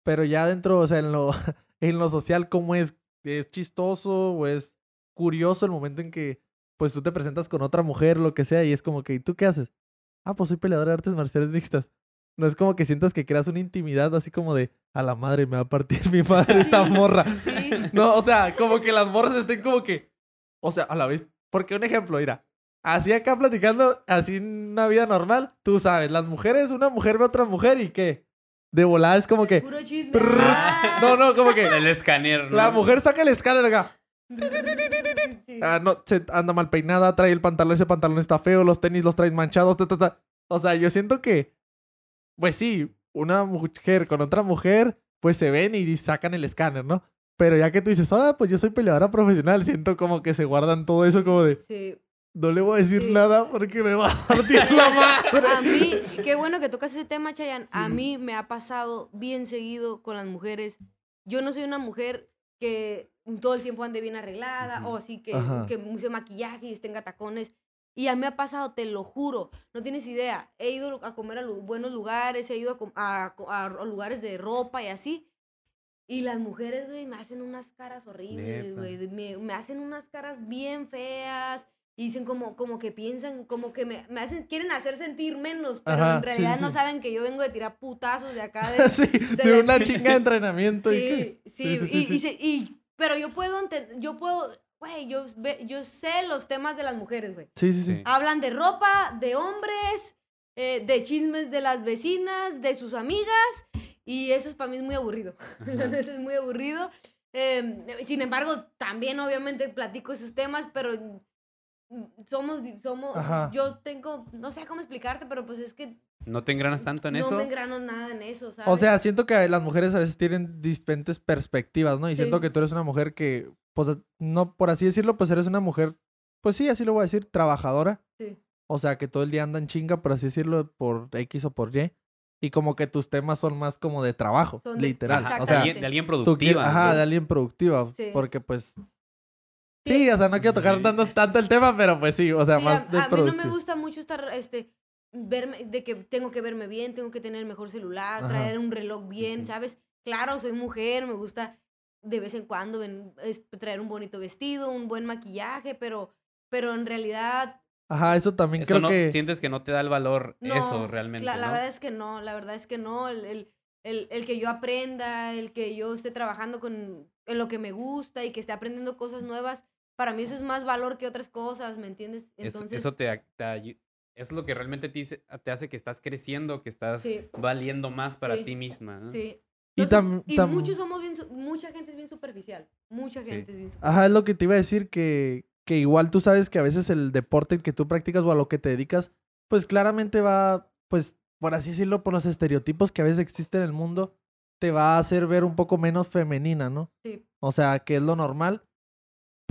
[SPEAKER 1] Pero ya dentro, o sea, en lo, en lo social, ¿cómo es? ¿Es chistoso o es curioso el momento en que pues tú te presentas con otra mujer, lo que sea, y es como que, ¿y tú qué haces? Ah, pues soy peleador de artes marciales mixtas. No es como que sientas que creas una intimidad así como de, a la madre me va a partir mi madre esta
[SPEAKER 4] Sí,
[SPEAKER 1] morra.
[SPEAKER 4] Sí,
[SPEAKER 1] No, o sea, como que las morras estén como que, o sea, a la vez, porque un ejemplo, mira, así acá platicando, así en una vida normal, tú sabes, las mujeres, una mujer ve a otra mujer y qué, de volada es como que,
[SPEAKER 4] puro chisme.
[SPEAKER 1] Prrr. No, no, como que,
[SPEAKER 2] El escáner, ¿no?
[SPEAKER 1] la mujer saca el escáner acá,
[SPEAKER 4] Sí.
[SPEAKER 1] ah, no, se anda mal peinada, trae el pantalón, ese pantalón está feo, los tenis los traes manchados, ta, ta, ta. O sea, yo siento que, pues sí, una mujer con otra mujer, pues se ven y sacan el escáner, ¿no? Pero ya que tú dices, ah, pues yo soy peleadora profesional, siento como que se guardan todo eso como de,
[SPEAKER 4] Sí.
[SPEAKER 1] no le voy a decir
[SPEAKER 4] Sí.
[SPEAKER 1] nada porque me va a partir la madre.
[SPEAKER 4] A mí, qué bueno que tocas ese tema, Chayanne. A mí me ha pasado bien seguido con las mujeres. Yo no soy una mujer que todo el tiempo ande bien arreglada
[SPEAKER 2] Ujú.
[SPEAKER 4] o así que,
[SPEAKER 1] Ajá.
[SPEAKER 4] que use maquillaje y tenga tacones. Y a mí me ha pasado, te lo juro, no tienes idea. He ido a comer a buenos lugares, he ido a, a a lugares de ropa y así. Y las mujeres, güey, me hacen unas caras horribles, güey. Me, me hacen unas caras bien feas. Y dicen como, como que piensan, como que me, me hacen, quieren hacer sentir menos, pero
[SPEAKER 1] Ajá,
[SPEAKER 4] en realidad
[SPEAKER 1] sí,
[SPEAKER 4] no
[SPEAKER 1] sí.
[SPEAKER 4] saben que yo vengo de tirar putazos de acá. De,
[SPEAKER 1] Sí,
[SPEAKER 4] de
[SPEAKER 1] de
[SPEAKER 4] la-
[SPEAKER 1] una chinga de entrenamiento. y
[SPEAKER 4] sí,
[SPEAKER 1] que-
[SPEAKER 4] sí, y, y se- y- pero yo puedo, enten- yo puedo, güey, yo, ve- yo sé los temas de las mujeres, güey.
[SPEAKER 1] Sí, sí, sí.
[SPEAKER 4] Hablan de ropa, de hombres, eh, de chismes de las vecinas, de sus amigas, y eso es para mí es muy aburrido. La neta es muy aburrido. Eh, sin embargo, también obviamente platico esos temas, pero mm, somos, somos,
[SPEAKER 1] Ajá.
[SPEAKER 4] yo tengo, no sé cómo explicarte, pero pues es que
[SPEAKER 2] ¿No te engranas tanto en
[SPEAKER 4] no
[SPEAKER 2] eso?
[SPEAKER 4] me engrano nada en eso, ¿sabes?
[SPEAKER 1] O sea, siento que las mujeres a veces tienen diferentes perspectivas, ¿no? Y siento que tú eres una mujer que, pues, no, por así decirlo, pues eres una mujer, pues sí, así lo voy a decir, trabajadora.
[SPEAKER 4] Sí.
[SPEAKER 1] O sea, que todo el día andan chinga, por así decirlo, por X o por Y. Y como que tus temas son más como de trabajo,
[SPEAKER 4] Son de-
[SPEAKER 1] literal.
[SPEAKER 2] Ajá,
[SPEAKER 1] O
[SPEAKER 2] de,
[SPEAKER 1] sea,
[SPEAKER 2] alguien, de alguien
[SPEAKER 1] tú
[SPEAKER 2] productiva.
[SPEAKER 1] ajá,
[SPEAKER 2] ¿no?
[SPEAKER 1] de alguien productiva.
[SPEAKER 4] Sí.
[SPEAKER 1] Porque pues...
[SPEAKER 4] Sí.
[SPEAKER 1] Sí, o sea, no quiero tocar
[SPEAKER 2] Sí.
[SPEAKER 1] tanto, tanto el tema, pero pues sí, o sea,
[SPEAKER 4] Sí,
[SPEAKER 1] más
[SPEAKER 4] a,
[SPEAKER 1] de
[SPEAKER 4] a mí no me gusta mucho estar, este, verme, de que tengo que verme bien, tengo que tener el mejor celular,
[SPEAKER 1] Ajá.
[SPEAKER 4] traer un reloj bien. ¿sabes? Claro, soy mujer, me gusta de vez en cuando ven- es- traer un bonito vestido, un buen maquillaje, pero, pero en realidad
[SPEAKER 1] Ajá, eso también
[SPEAKER 2] Eso
[SPEAKER 1] creo
[SPEAKER 2] no,
[SPEAKER 1] que...
[SPEAKER 2] sientes que no te da el valor
[SPEAKER 4] no.
[SPEAKER 2] eso realmente,
[SPEAKER 4] La, verdad es que no, la verdad es que no. El, el, el, el que yo aprenda, el que yo esté trabajando con, en lo que me gusta y que esté aprendiendo cosas nuevas, para mí eso es más valor que otras cosas, ¿me entiendes?
[SPEAKER 2] Es-
[SPEAKER 4] Entonces,
[SPEAKER 2] eso te, te es lo que realmente te, dice- te hace que estás creciendo, que estás
[SPEAKER 4] Sí.
[SPEAKER 2] valiendo más para
[SPEAKER 4] Sí.
[SPEAKER 2] ti misma. ¿no?
[SPEAKER 4] sí.
[SPEAKER 1] Y tam-
[SPEAKER 4] y muchos somos bien, mucha gente es bien superficial. Mucha gente es bien superficial.
[SPEAKER 1] Ajá, es lo que te iba a decir, que, que igual tú sabes que a veces el deporte que tú practicas o a lo que te dedicas, pues claramente va, pues, por así decirlo, por los estereotipos que a veces existen en el mundo, te va a hacer ver un poco menos femenina, ¿no?
[SPEAKER 4] Sí.
[SPEAKER 1] O sea, que es lo normal.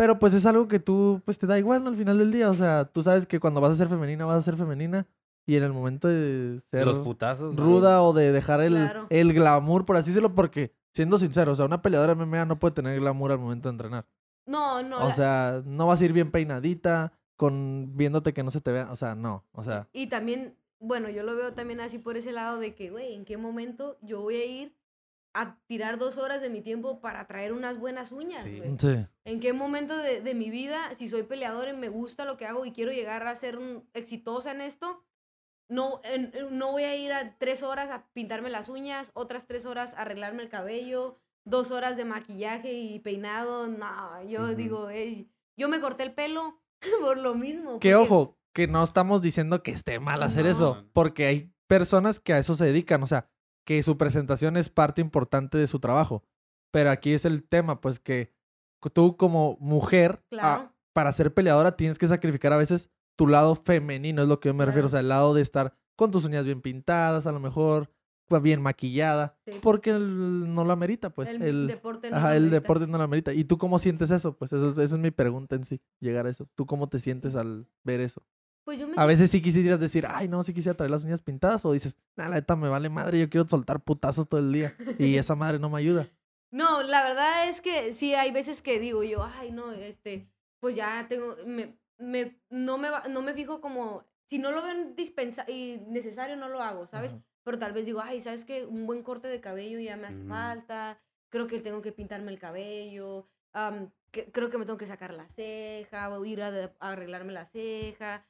[SPEAKER 1] Pero pues es algo que tú, pues te da igual ¿no? al final del día. O sea, tú sabes que cuando vas a ser femenina, vas a ser femenina. Y en el momento de ser
[SPEAKER 2] los putazos. ¿no?
[SPEAKER 1] ruda o de dejar el,
[SPEAKER 4] Claro.
[SPEAKER 1] el glamour, por así decirlo, porque, siendo sincero, o sea, una peleadora MMA no puede tener glamour al momento de entrenar.
[SPEAKER 4] No, no.
[SPEAKER 1] O
[SPEAKER 4] la-
[SPEAKER 1] sea, no vas a ir bien peinadita, con viéndote que no se te vea. O sea, no. O sea,
[SPEAKER 4] Y también, bueno, yo lo veo también así por ese lado de que, güey, ¿en qué momento yo voy a ir a tirar dos horas de mi tiempo para traer unas buenas uñas,
[SPEAKER 2] Sí.
[SPEAKER 1] sí.
[SPEAKER 4] ¿En qué momento de, de mi vida, si soy peleador y me gusta lo que hago y quiero llegar a ser un- exitosa en esto, no, en- no voy a ir a tres horas a pintarme las uñas, otras tres horas a arreglarme el cabello, dos horas de maquillaje y peinado. No, yo digo, "Ey, yo me corté el pelo por lo mismo.
[SPEAKER 1] Que
[SPEAKER 4] porque-
[SPEAKER 1] ojo, que no estamos diciendo que esté mal hacer eso,
[SPEAKER 2] No.
[SPEAKER 1] porque hay personas que a eso se dedican, o sea, que su presentación es parte importante de su trabajo. Pero aquí es el tema, pues que tú como mujer, ah,
[SPEAKER 4] Claro.
[SPEAKER 1] para ser peleadora tienes que sacrificar a veces tu lado femenino, es lo que yo me refiero, o
[SPEAKER 4] Claro.
[SPEAKER 1] sea, el lado de estar con tus uñas bien pintadas, a lo mejor pues, bien maquillada,
[SPEAKER 4] Sí.
[SPEAKER 1] porque el- no lo amerita, pues.
[SPEAKER 4] el,
[SPEAKER 1] el,
[SPEAKER 4] deporte no
[SPEAKER 1] Ajá,
[SPEAKER 4] lo
[SPEAKER 1] el
[SPEAKER 4] amerita.
[SPEAKER 1] deporte no lo amerita. ¿Y tú cómo sientes eso? Pues eso, esa es mi pregunta en sí, llegar a eso. ¿Tú cómo te sientes al ver eso?
[SPEAKER 4] Pues yo me
[SPEAKER 1] A veces sí quisieras decir, ay, no, sí quisiera traer las uñas pintadas, o dices, nah, la neta me vale madre, yo quiero soltar putazos todo el día, y esa madre no me ayuda.
[SPEAKER 4] No, la verdad es que sí hay veces que digo yo, ay, no, este, pues ya tengo, me, me, no, me va- no me fijo como, si no lo veo dispensa y necesario, no lo hago, ¿sabes?
[SPEAKER 1] Ajá.
[SPEAKER 4] Pero tal vez digo, ay, ¿sabes qué? Un buen corte de cabello ya me hace
[SPEAKER 2] Ujú.
[SPEAKER 4] falta, creo que tengo que pintarme el cabello, am, que- creo que me tengo que sacar la ceja, o ir a, a arreglarme la ceja,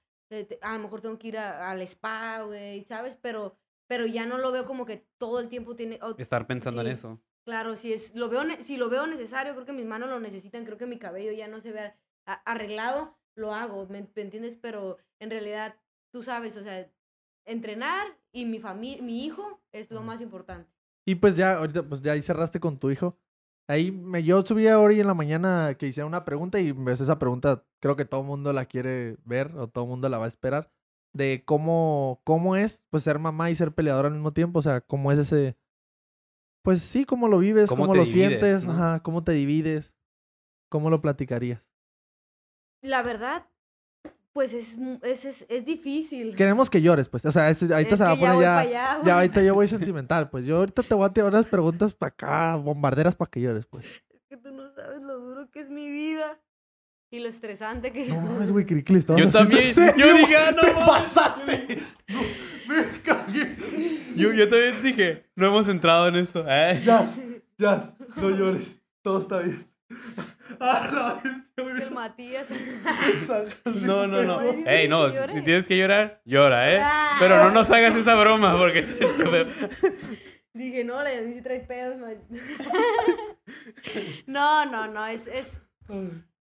[SPEAKER 4] a lo mejor tengo que ir a- al spa, güey, ¿sabes? Pero, pero ya no lo veo como que todo el tiempo tiene... o-
[SPEAKER 2] Estar pensando en
[SPEAKER 4] Sí.
[SPEAKER 2] eso.
[SPEAKER 4] Claro, si, es, lo veo, si lo veo necesario, creo que mis manos lo necesitan, creo que mi cabello ya no se vea a- arreglado, lo hago, ¿me, me entiendes? Pero en realidad, tú sabes, o sea, entrenar y mi familia, mi hijo es lo más importante.
[SPEAKER 1] Y pues ya, ahorita, pues ya ahí cerraste con tu hijo. Ahí me, yo subí hoy en la mañana que hice una pregunta y ves esa pregunta, creo que todo el mundo la quiere ver o todo el mundo la va a esperar. De cómo, cómo es pues ser mamá y ser peleadora al mismo tiempo. O sea, cómo es ese. Pues sí, cómo lo vives,
[SPEAKER 2] ¿Cómo
[SPEAKER 1] lo
[SPEAKER 2] divides,
[SPEAKER 1] sientes,
[SPEAKER 2] no?
[SPEAKER 1] ajá, cómo te divides, cómo lo platicarías.
[SPEAKER 4] La verdad, pues es, es, es, es difícil.
[SPEAKER 1] Queremos que llores, pues. O sea, ese- ahorita
[SPEAKER 4] Es
[SPEAKER 1] se va a poner ya.
[SPEAKER 4] allá,
[SPEAKER 1] ya ahorita yo voy sentimental, pues. Yo ahorita te voy a tirar unas preguntas para acá, bombarderas para que llores, pues.
[SPEAKER 4] que tú no sabes lo duro que es mi vida. Y lo estresante que
[SPEAKER 1] No mames, güey, estabas
[SPEAKER 2] Yo también. Yo dije, ah, no
[SPEAKER 1] ¡Te pasaste! Me cagué.
[SPEAKER 2] Yo, yo también dije, no hemos entrado en esto. ¿eh?
[SPEAKER 1] Ya, ya, no llores. Todo está bien. Ah, la bestia, güey,
[SPEAKER 4] el Matías.
[SPEAKER 1] me sacaste
[SPEAKER 2] No, no, no. Ey, no, si tienes que llorar, llora, ¿eh?
[SPEAKER 4] Ah.
[SPEAKER 2] Pero no nos hagas esa broma porque...
[SPEAKER 4] Dije, no, la Yami sí trae pedos. no, no, no, es, es...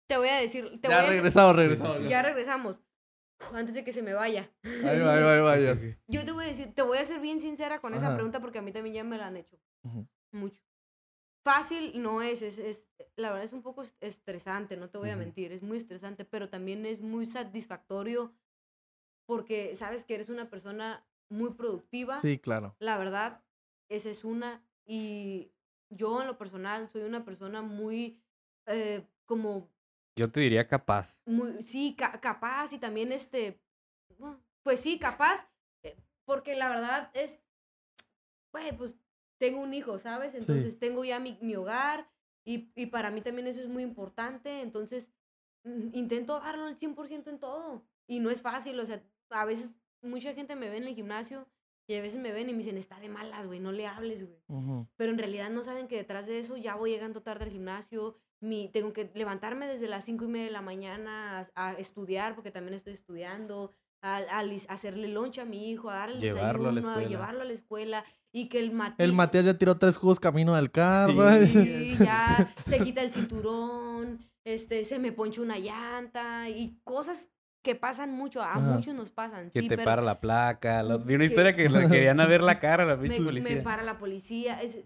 [SPEAKER 4] Te voy a decir... Te
[SPEAKER 1] Ya
[SPEAKER 4] voy a
[SPEAKER 1] regresamos, regresamos.
[SPEAKER 4] Ya regresamos. Antes de que se me vaya.
[SPEAKER 1] Ahí va, ahí va, ahí va, ya.
[SPEAKER 4] Yo te voy a decir, te voy a ser bien sincera con esa pregunta porque a mí también ya me la han hecho. Mucho. Fácil no es, es, es- la verdad es un poco es- estresante, no te voy a mentir, es muy estresante, pero también es muy satisfactorio porque sabes que eres una persona muy productiva.
[SPEAKER 1] Sí, claro.
[SPEAKER 4] La verdad, esa es una. Y yo en lo personal soy una persona muy, eh, como,
[SPEAKER 2] Yo te diría capaz.
[SPEAKER 4] muy, sí, ca- capaz y también este, pues sí, capaz, eh, porque la verdad es, güey, pues tengo un hijo, ¿sabes? Entonces tengo ya mi, mi hogar y, y para mí también eso es muy importante, entonces mm, intento darlo al 100% en todo y no es fácil, o sea, a veces mucha gente me ve en el gimnasio y a veces me ven y me dicen, está de malas, güey, no le hables, güey
[SPEAKER 1] Ujú.
[SPEAKER 4] pero en realidad no saben que detrás de eso ya voy llegando tarde al gimnasio, mi, tengo que levantarme desde las cinco y media de la mañana a, a estudiar, porque también estoy estudiando, a, a lis- a hacerle loncha a mi hijo, a darle
[SPEAKER 2] Llevarlo a la
[SPEAKER 4] desayuno, a llevarlo a la escuela, y que el Mati...
[SPEAKER 1] El Matías ya tiró tres jugos camino del carro.
[SPEAKER 4] Sí, ya se quita el cinturón, este, se me poncha una llanta, y cosas que pasan mucho, a
[SPEAKER 1] Ajá.
[SPEAKER 4] muchos nos pasan.
[SPEAKER 2] Que
[SPEAKER 4] sí,
[SPEAKER 2] te
[SPEAKER 4] pero-
[SPEAKER 2] para la placa. lo- Vi una
[SPEAKER 4] Que-
[SPEAKER 2] historia que le querían a ver la cara a la
[SPEAKER 4] me,
[SPEAKER 2] pinche
[SPEAKER 4] me
[SPEAKER 2] policía.
[SPEAKER 4] para la policía. Es,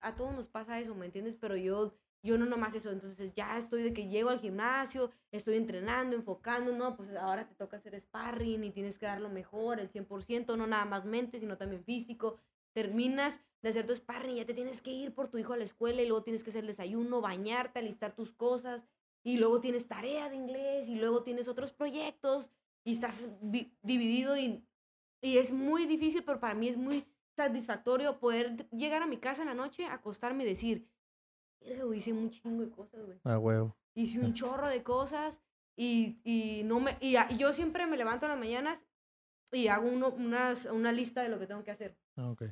[SPEAKER 4] a todos nos pasa eso, ¿me entiendes? Pero yo, yo no nomás eso. Entonces ya estoy de que llego al gimnasio, estoy entrenando, enfocando. No, pues ahora te toca hacer sparring y tienes que dar lo mejor, el 100%, no nada más mente, sino también físico. Terminas de hacer tu sparring y ya te tienes que ir por tu hijo a la escuela y luego tienes que hacer desayuno, bañarte, alistar tus cosas. Y luego tienes tarea de inglés y luego tienes otros proyectos y estás vi- dividido y y es muy difícil, pero para mí es muy satisfactorio poder llegar a mi casa en la noche, acostarme y decir, "Mira, güey, hice un chingo de cosas, güey.
[SPEAKER 1] A huevo.
[SPEAKER 4] Hice un chorro de cosas y, y no me... Y, a- y yo siempre me levanto en las mañanas y hago uno, unas, una lista de lo que tengo que hacer.
[SPEAKER 1] Ah, ok.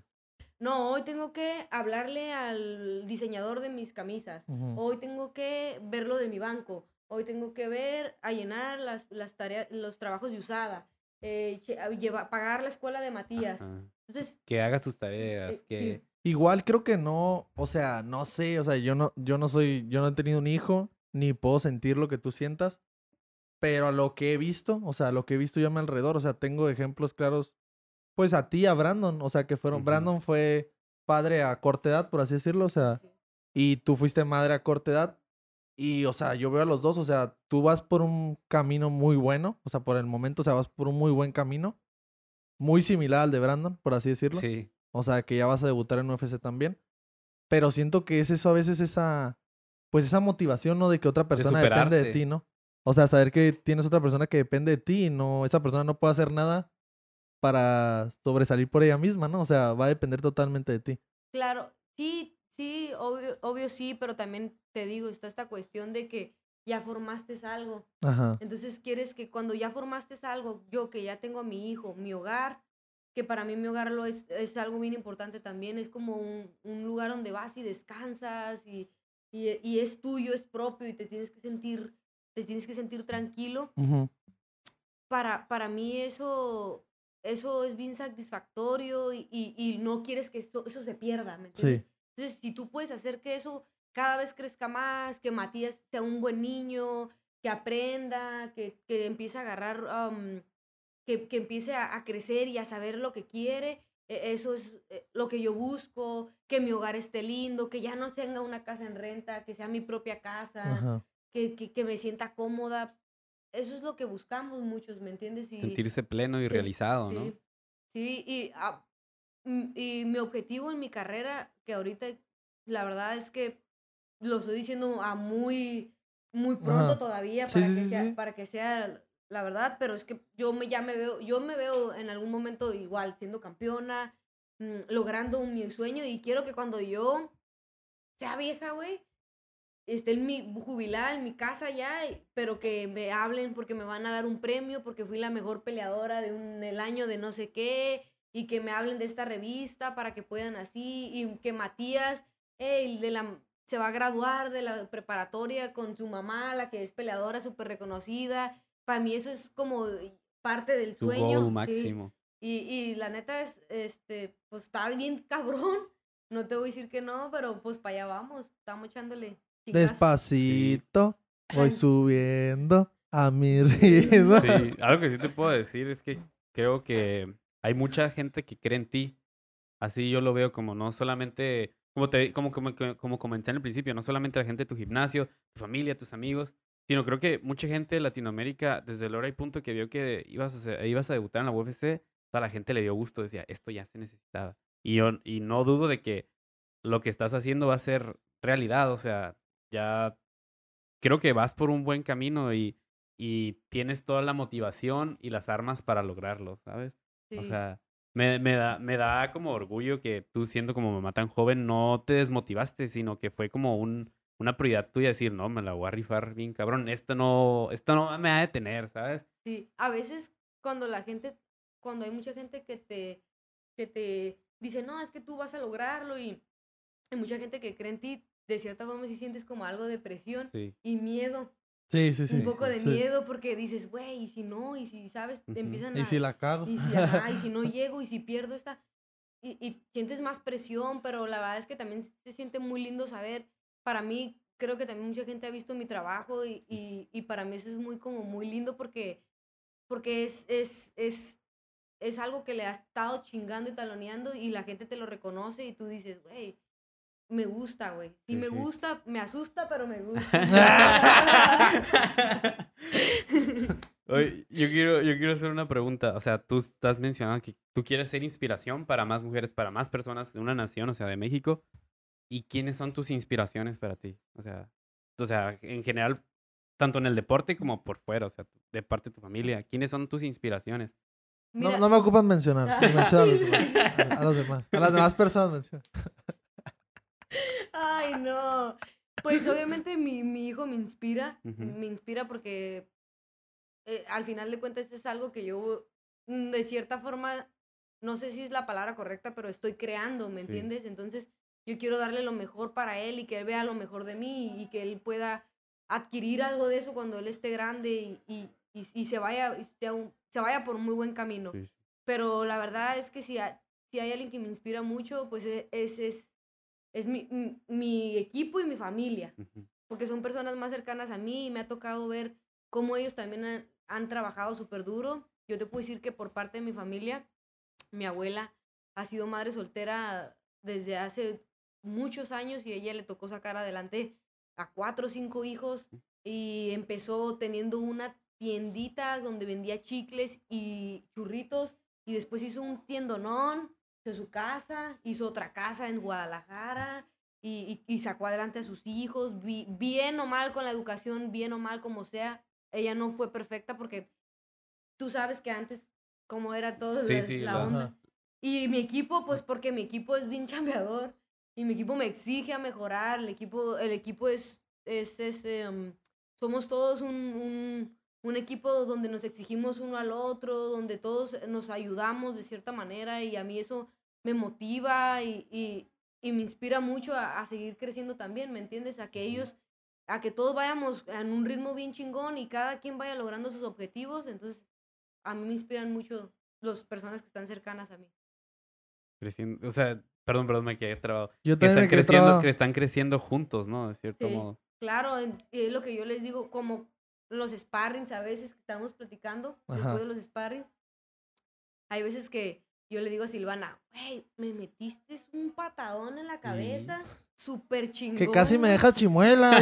[SPEAKER 4] No, hoy tengo que hablarle al diseñador de mis camisas. Hoy tengo que ver lo de mi banco. Hoy tengo que ver, a llenar las, las tareas, los trabajos de usada. eh, lleva- pagar la escuela de Matías.
[SPEAKER 2] Ajá.
[SPEAKER 4] Entonces,
[SPEAKER 2] Que haga sus tareas.
[SPEAKER 4] eh,
[SPEAKER 2] que...
[SPEAKER 4] sí.
[SPEAKER 1] Igual creo que no, o sea, no sé, o sea, yo no, yo no soy, yo no he tenido un hijo, ni puedo sentir lo que tú sientas, pero a lo que he visto, o sea, lo que he visto yo a mi alrededor, o sea, tengo ejemplos claros, pues a ti, a Brandon, o sea, que fueron,
[SPEAKER 2] Ujú.
[SPEAKER 1] Brandon fue padre a corta edad, por así decirlo, o sea, y tú fuiste madre a corta edad, y, o sea, yo veo a los dos, o sea, tú vas por un camino muy bueno, o sea, por el momento, o sea, vas por un muy buen camino, muy similar al de Brandon, por así decirlo.
[SPEAKER 2] Sí.
[SPEAKER 1] O sea, que ya vas a debutar en UFC también. Pero siento que es eso a veces esa, pues esa motivación, ¿no? De que otra persona depende de ti, ¿no? O sea, saber que tienes otra persona que depende de ti y no, esa persona no puede hacer nada para sobresalir por ella misma, ¿no? O sea, va a depender totalmente de ti.
[SPEAKER 4] claro, sí, sí, obvio, obvio sí, pero también te digo, está esta cuestión de que ya formaste algo.
[SPEAKER 1] Ajá.
[SPEAKER 4] Entonces quieres que cuando ya formaste algo, yo que ya tengo a mi hijo, mi hogar, que para mí mi hogar lo es, es algo bien importante también, es como un, un lugar donde vas y descansas y, y, y es tuyo, es propio y te tienes que sentir, te tienes que sentir tranquilo. Para, para mí eso, eso es bien satisfactorio y, y, y no quieres que esto, eso se pierda, ¿me entiendes?
[SPEAKER 1] Sí.
[SPEAKER 4] Entonces, si tú puedes hacer que eso cada vez crezca más, que Matías sea un buen niño, que aprenda, que, que empiece a agarrar, que, que empiece a, a crecer y a saber lo que quiere, e- eso es eh, lo que yo busco, que mi hogar esté lindo, que ya no tenga una casa en renta, que sea mi propia casa, que, que, que me sienta cómoda. Eso es lo que buscamos muchos, ¿me entiendes? Y,
[SPEAKER 2] Sentirse pleno y
[SPEAKER 4] Sí,
[SPEAKER 2] realizado, ¿no?
[SPEAKER 4] Sí, sí, y, ah, mm, y mi objetivo en mi carrera, que ahorita la verdad es que lo estoy diciendo a muy, muy pronto
[SPEAKER 1] Ajá.
[SPEAKER 4] todavía
[SPEAKER 1] Sí,
[SPEAKER 4] para,
[SPEAKER 1] sí,
[SPEAKER 4] que
[SPEAKER 1] sí,
[SPEAKER 4] sea,
[SPEAKER 1] sí.
[SPEAKER 4] para que sea la verdad, pero es que yo me, ya me veo, yo me veo en algún momento igual, siendo campeona, mm, logrando mi sueño y quiero que cuando yo sea vieja, güey, esté en mi jubilada en mi casa ya, pero que me hablen porque me van a dar un premio, porque fui la mejor peleadora de un, el año de no sé qué, y que me hablen de esta revista para que puedan así, y que Matías, el de la, se va a graduar de la preparatoria con su mamá, la que es peleadora súper reconocida. Para mí eso es como parte del
[SPEAKER 2] Tu
[SPEAKER 4] sueño.
[SPEAKER 2] goal
[SPEAKER 4] sí.
[SPEAKER 2] máximo.
[SPEAKER 4] Y, y la neta es, este, pues está bien cabrón. No te voy a decir que no, pero pues para allá vamos. Estamos echándole. chicas.
[SPEAKER 1] Despacito, voy subiendo a mi ritmo.
[SPEAKER 2] Sí, algo que sí te puedo decir es que creo que hay mucha gente que cree en ti. Así yo lo veo como no solamente, como te como, como, como comenté en el principio, no solamente la gente de tu gimnasio, tu familia, tus amigos, sino creo que mucha gente de Latinoamérica, desde el hora y punto que vio que ibas a, hacer- ibas a debutar en la UFC, a la gente le dio gusto, decía, esto ya se necesitaba. Y, yo, y no dudo de que lo que estás haciendo va a ser realidad, o sea, ya creo que vas por un buen camino y, y tienes toda la motivación y las armas para lograrlo, ¿sabes? O sea, me, me, da, me da como orgullo que tú siendo como mamá tan joven no te desmotivaste, sino que fue como un, una prioridad tuya decir, no, me la voy a rifar bien cabrón, esto no, esto no me va a detener, ¿sabes?
[SPEAKER 4] Sí, a veces cuando la gente, cuando hay mucha gente que te, que te dice, no, es que tú vas a lograrlo y hay mucha gente que cree en ti, de cierta forma sí sientes como algo de presión
[SPEAKER 2] Sí.
[SPEAKER 4] y miedo,
[SPEAKER 1] Sí, sí, sí.
[SPEAKER 4] un poco de
[SPEAKER 1] sí.
[SPEAKER 4] miedo porque dices, güey, y si no, y si, ¿sabes? Te empiezan a...
[SPEAKER 1] Y si la cago.
[SPEAKER 4] y si, ajá, y si no llego, y si pierdo esta... Y, y sientes más presión, pero la verdad es que también se siente muy lindo saber. Para mí, creo que también mucha gente ha visto mi trabajo y, y, y para mí eso es muy como muy lindo porque, porque es, es, es, es algo que le has estado chingando y taloneando y la gente te lo reconoce y tú dices, güey, me gusta, güey. Sí,
[SPEAKER 2] Sí,
[SPEAKER 4] me
[SPEAKER 2] sí.
[SPEAKER 4] gusta, me asusta, pero me gusta.
[SPEAKER 2] Oye, yo quiero, yo quiero hacer una pregunta. O sea, tú estás mencionando que tú quieres ser inspiración para más mujeres, para más personas de una nación, o sea, de México. ¿Y quiénes son tus inspiraciones para ti? O sea, o sea, en general, tanto en el deporte como por fuera, o sea, de parte de tu familia. ¿Quiénes son tus inspiraciones?
[SPEAKER 1] No, no me ocupan mencionar. a los demás. A, a los demás. A las demás personas menciona.
[SPEAKER 4] Ay, no. Pues obviamente mi, mi hijo me inspira, me inspira porque eh, al final de cuentas es algo que yo mm, de cierta forma, no sé si es la palabra correcta, pero estoy creando, ¿me
[SPEAKER 2] Sí.
[SPEAKER 4] entiendes? Entonces yo quiero darle lo mejor para él y que él vea lo mejor de mí y que él pueda adquirir algo de eso cuando él esté grande y, y, y- y se, vaya, un- se vaya por un muy buen camino.
[SPEAKER 2] Sí, sí.
[SPEAKER 4] Pero la verdad es que si, ha- si hay alguien que me inspira mucho, pues e- es, es, es mi, mi- mi equipo y mi familia,
[SPEAKER 2] Ujú.
[SPEAKER 4] porque son personas más cercanas a mí y me ha tocado ver cómo ellos también han, han trabajado súper duro. Yo te puedo decir que por parte de mi familia, mi abuela ha sido madre soltera desde hace muchos años y ella le tocó sacar adelante a cuatro o cinco hijos y empezó teniendo una tiendita donde vendía chicles y churritos y después hizo un tiendonón, hizo su casa, hizo otra casa en Guadalajara y, y- y sacó adelante a sus hijos, bi- bien o mal con la educación, bien o mal como sea, ella no fue perfecta porque tú sabes que antes como era todo
[SPEAKER 2] Sí,
[SPEAKER 4] la,
[SPEAKER 2] sí,
[SPEAKER 4] la- onda.
[SPEAKER 1] Ajá.
[SPEAKER 4] Y mi equipo, pues porque mi equipo es bien chambeador y mi equipo me exige a mejorar. El equipo, el equipo es, es, es, em, somos todos un, un, un equipo donde nos exigimos uno al otro, donde todos nos ayudamos de cierta manera y a mí eso me motiva y, y, y me inspira mucho a, a seguir creciendo también, ¿me entiendes? A que ellos, a que todos vayamos en un ritmo bien chingón y cada quien vaya logrando sus objetivos. Entonces, a mí me inspiran mucho las personas que están cercanas a mí.
[SPEAKER 2] Creciendo, o sea, perdón, perdón, me quedé trabado.
[SPEAKER 1] Yo
[SPEAKER 2] Que están
[SPEAKER 1] me
[SPEAKER 2] creciendo,
[SPEAKER 1] trabado.
[SPEAKER 2] que están creciendo juntos, ¿no? De cierto
[SPEAKER 4] Sí.
[SPEAKER 2] modo.
[SPEAKER 4] Claro, es lo que yo les digo, como los sparrings a veces que estamos platicando,
[SPEAKER 1] Ajá.
[SPEAKER 4] después de los sparrings, hay veces que Yo le digo a Silvana, güey, me metiste un patadón en la cabeza, súper chingón.
[SPEAKER 1] Que casi me dejas chimuela,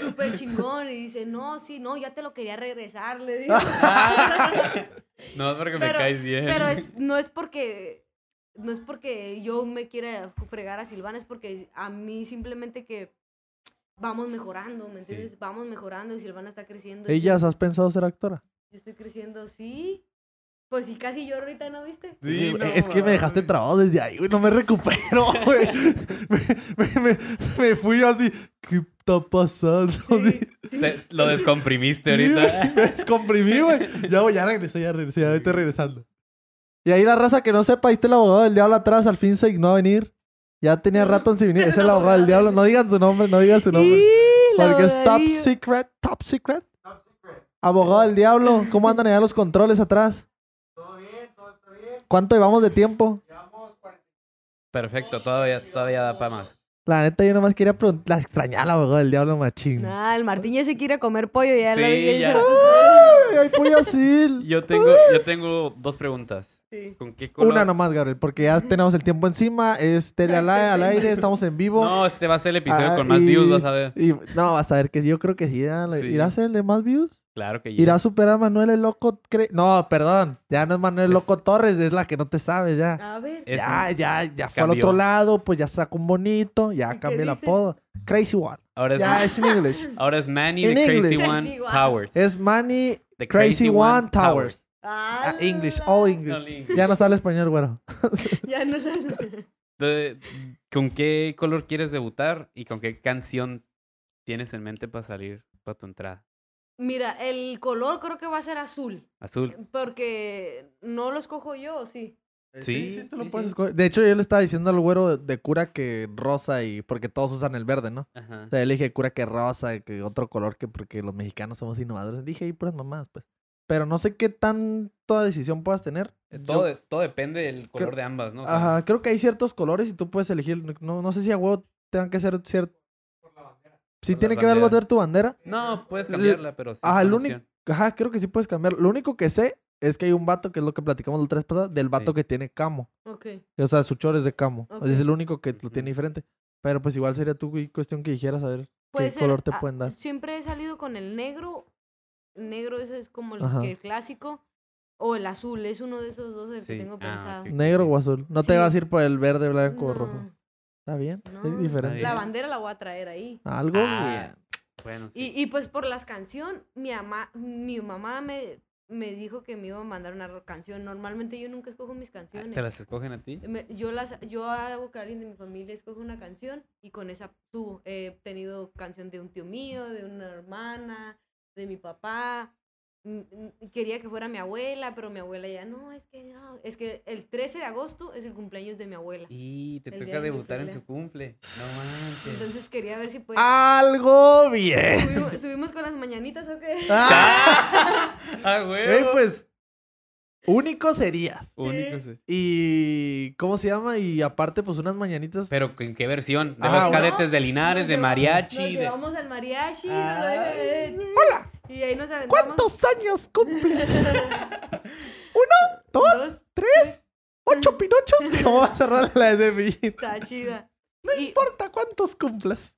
[SPEAKER 4] Súper chingón. Y dice, no, sí, no, ya te lo quería regresar, le digo.
[SPEAKER 2] No, es porque me
[SPEAKER 4] Pero-
[SPEAKER 2] caes bien.
[SPEAKER 4] Pero es, no es porque no es porque yo me quiera fregar a Silvana, es porque a mí simplemente que vamos mejorando, ¿me entiendes? Vamos mejorando y Silvana está creciendo. y
[SPEAKER 1] ¿Ellas has pensado ser actora?
[SPEAKER 4] Yo estoy creciendo, sí. Pues sí, casi yo ahorita, ¿no viste?
[SPEAKER 2] Sí, no
[SPEAKER 1] es que me dejaste trabado desde ahí, güey. No me recupero, güey. Me, me- me- me fui así. ¿Qué está pasando?
[SPEAKER 2] Te- lo descomprimiste ahorita.
[SPEAKER 1] Me descomprimí, güey. Ya, voy, ya regresé, ya regresé, ya estoy regresando. Y ahí la raza que no sepa, ahí está el abogado del diablo atrás, al fin se dignó a venir. Ya tenía rato sin venir. Es el abogado del diablo. No digan su nombre, no digan su nombre. Porque es top secret, top secret. Abogado del diablo, ¿cómo andan allá los controles atrás? Todo bien, todo está bien. ¿Cuánto llevamos de tiempo?
[SPEAKER 2] Perfecto, todavía, todavía da para más.
[SPEAKER 1] La neta, yo nomás quería preguntar. La extrañaba al abogado del diablo, machín.
[SPEAKER 4] Nah, el Martín ya se quiere comer pollo, ya
[SPEAKER 2] Sí,
[SPEAKER 4] lo vi.
[SPEAKER 2] ya.
[SPEAKER 1] Ay, ay, pollo así.
[SPEAKER 2] Yo tengo, yo tengo dos preguntas.
[SPEAKER 4] Sí.
[SPEAKER 2] ¿Con qué color?
[SPEAKER 1] Una nomás, Gabriel, porque ya tenemos el tiempo encima. Es tele al, al aire, estamos en vivo.
[SPEAKER 2] No, este va a ser el episodio
[SPEAKER 1] Ah,
[SPEAKER 2] con más
[SPEAKER 1] y-
[SPEAKER 2] views, vas a ver.
[SPEAKER 1] Y, no, vas a ver que yo creo que sí. le-
[SPEAKER 2] Sí.
[SPEAKER 1] ¿Irá a ser el de más views?
[SPEAKER 2] Claro que
[SPEAKER 1] ¿Irá a superar a Manuel el Loco? Cre- No, perdón. Ya no es Manuel
[SPEAKER 2] Es-
[SPEAKER 1] Loco Torres, es la que no te sabes ya.
[SPEAKER 4] A ver.
[SPEAKER 1] Ya, ya, ya fue al
[SPEAKER 2] cambió.
[SPEAKER 1] otro lado, pues ya sacó un bonito, ya
[SPEAKER 4] ¿Qué
[SPEAKER 1] cambié el apodo. Crazy One.
[SPEAKER 2] Ahora es,
[SPEAKER 1] Ya es en English.
[SPEAKER 2] ahora es Manny
[SPEAKER 1] En
[SPEAKER 2] de Crazy
[SPEAKER 1] English.
[SPEAKER 2] One
[SPEAKER 4] Crazy One.
[SPEAKER 2] Towers.
[SPEAKER 1] Es Manny
[SPEAKER 2] The
[SPEAKER 1] Crazy One Towers.
[SPEAKER 4] Ah,
[SPEAKER 1] Ah, English, all English. Ya no sale español, güero.
[SPEAKER 4] Ya no sé.
[SPEAKER 2] De- ¿Con qué color quieres debutar y con qué canción tienes en mente para salir para tu entrada?
[SPEAKER 4] Mira, el color creo que va a ser azul.
[SPEAKER 2] Azul.
[SPEAKER 4] Porque no lo escojo yo, ¿o sí?
[SPEAKER 2] Sí,
[SPEAKER 1] tú lo
[SPEAKER 2] sí,
[SPEAKER 1] puedes
[SPEAKER 2] sí.
[SPEAKER 1] escoger. De hecho, yo le estaba diciendo al güero de cura que rosa y porque todos usan el verde, ¿no?
[SPEAKER 2] Ajá.
[SPEAKER 1] O sea, yo le dije cura que rosa, que otro color que porque los mexicanos somos innovadores. Dije ahí puras mamás, pues. Pero no sé qué tanta decisión puedas tener.
[SPEAKER 2] Todo,
[SPEAKER 1] Yo-
[SPEAKER 2] de- todo depende del color de ambas, ¿no? O sea,
[SPEAKER 1] Ajá, creo que hay ciertos colores y tú puedes elegir. No, no sé si a huevo tengan que ser cierto. Sí tiene que ver algo
[SPEAKER 2] banderas.
[SPEAKER 1] ver tu bandera.
[SPEAKER 2] No, puedes cambiarla, pero sí.
[SPEAKER 1] Ajá, el único. Ajá, creo que sí puedes cambiar. Lo único que sé es que hay un vato, que es lo que platicamos la otra vez pasada, del vato
[SPEAKER 2] Sí.
[SPEAKER 1] que tiene camo.
[SPEAKER 4] Ok.
[SPEAKER 1] O sea, su chor es de camo. O sea, es el único que lo tiene diferente. Pero pues igual sería tu cuestión que dijeras a ver
[SPEAKER 4] Puede
[SPEAKER 1] qué
[SPEAKER 4] ser,
[SPEAKER 1] color te
[SPEAKER 4] ah,
[SPEAKER 1] pueden dar.
[SPEAKER 4] Siempre he salido con el negro. Negro ese es como el, clásico. O el azul, es uno de esos dos el
[SPEAKER 2] Sí.
[SPEAKER 4] que tengo
[SPEAKER 2] Ah,
[SPEAKER 4] pensado.
[SPEAKER 1] Negro o azul. No te vas a ir por el verde, blanco o rojo. Está bien,
[SPEAKER 4] no,
[SPEAKER 1] es diferente.
[SPEAKER 4] La bandera la voy a traer ahí.
[SPEAKER 1] Algo
[SPEAKER 2] Ah,
[SPEAKER 1] bien.
[SPEAKER 2] Bueno,
[SPEAKER 4] Y,
[SPEAKER 2] sí.
[SPEAKER 4] y pues por las canciones, mi, ama, mi mamá me, me dijo que me iba a mandar una canción. Normalmente yo nunca escojo mis canciones.
[SPEAKER 2] ¿Te las escogen a ti?
[SPEAKER 4] Me- yo las yo hago que alguien de mi familia escoja una canción y con esa subo. He tenido canción de un tío mío, de una hermana, de mi papá. Quería que fuera mi abuela, pero mi abuela ya no, es que no, es que el 13 de agosto es el cumpleaños de mi abuela.
[SPEAKER 2] Y te toca debutar en su cumple. No manches.
[SPEAKER 4] Entonces quería ver si pues
[SPEAKER 1] Algo bien.
[SPEAKER 4] subimos, subimos con las mañanitas o qué.
[SPEAKER 1] Ah,
[SPEAKER 2] ah,
[SPEAKER 1] güey, pues único serías.
[SPEAKER 2] Único, sí.
[SPEAKER 1] Y ¿cómo se llama? Y aparte pues unas mañanitas.
[SPEAKER 2] Pero ¿en qué versión? ¿De
[SPEAKER 1] Ah,
[SPEAKER 2] los cadetes de Linares,
[SPEAKER 4] Nos
[SPEAKER 2] de mariachi?
[SPEAKER 4] Nos
[SPEAKER 2] de-
[SPEAKER 4] llevamos al mariachi.
[SPEAKER 2] Ah.
[SPEAKER 4] lo- Hola. Y ahí nos aventamos.
[SPEAKER 1] ¿Cuántos años cumples? ¿Uno? ¿Dos?
[SPEAKER 4] Dos,
[SPEAKER 1] ¿Tres? ¿Ocho Pinocho? ¿Cómo va a cerrar la de mí?
[SPEAKER 4] Está chida.
[SPEAKER 1] No
[SPEAKER 4] Y-
[SPEAKER 1] importa cuántos cumplas.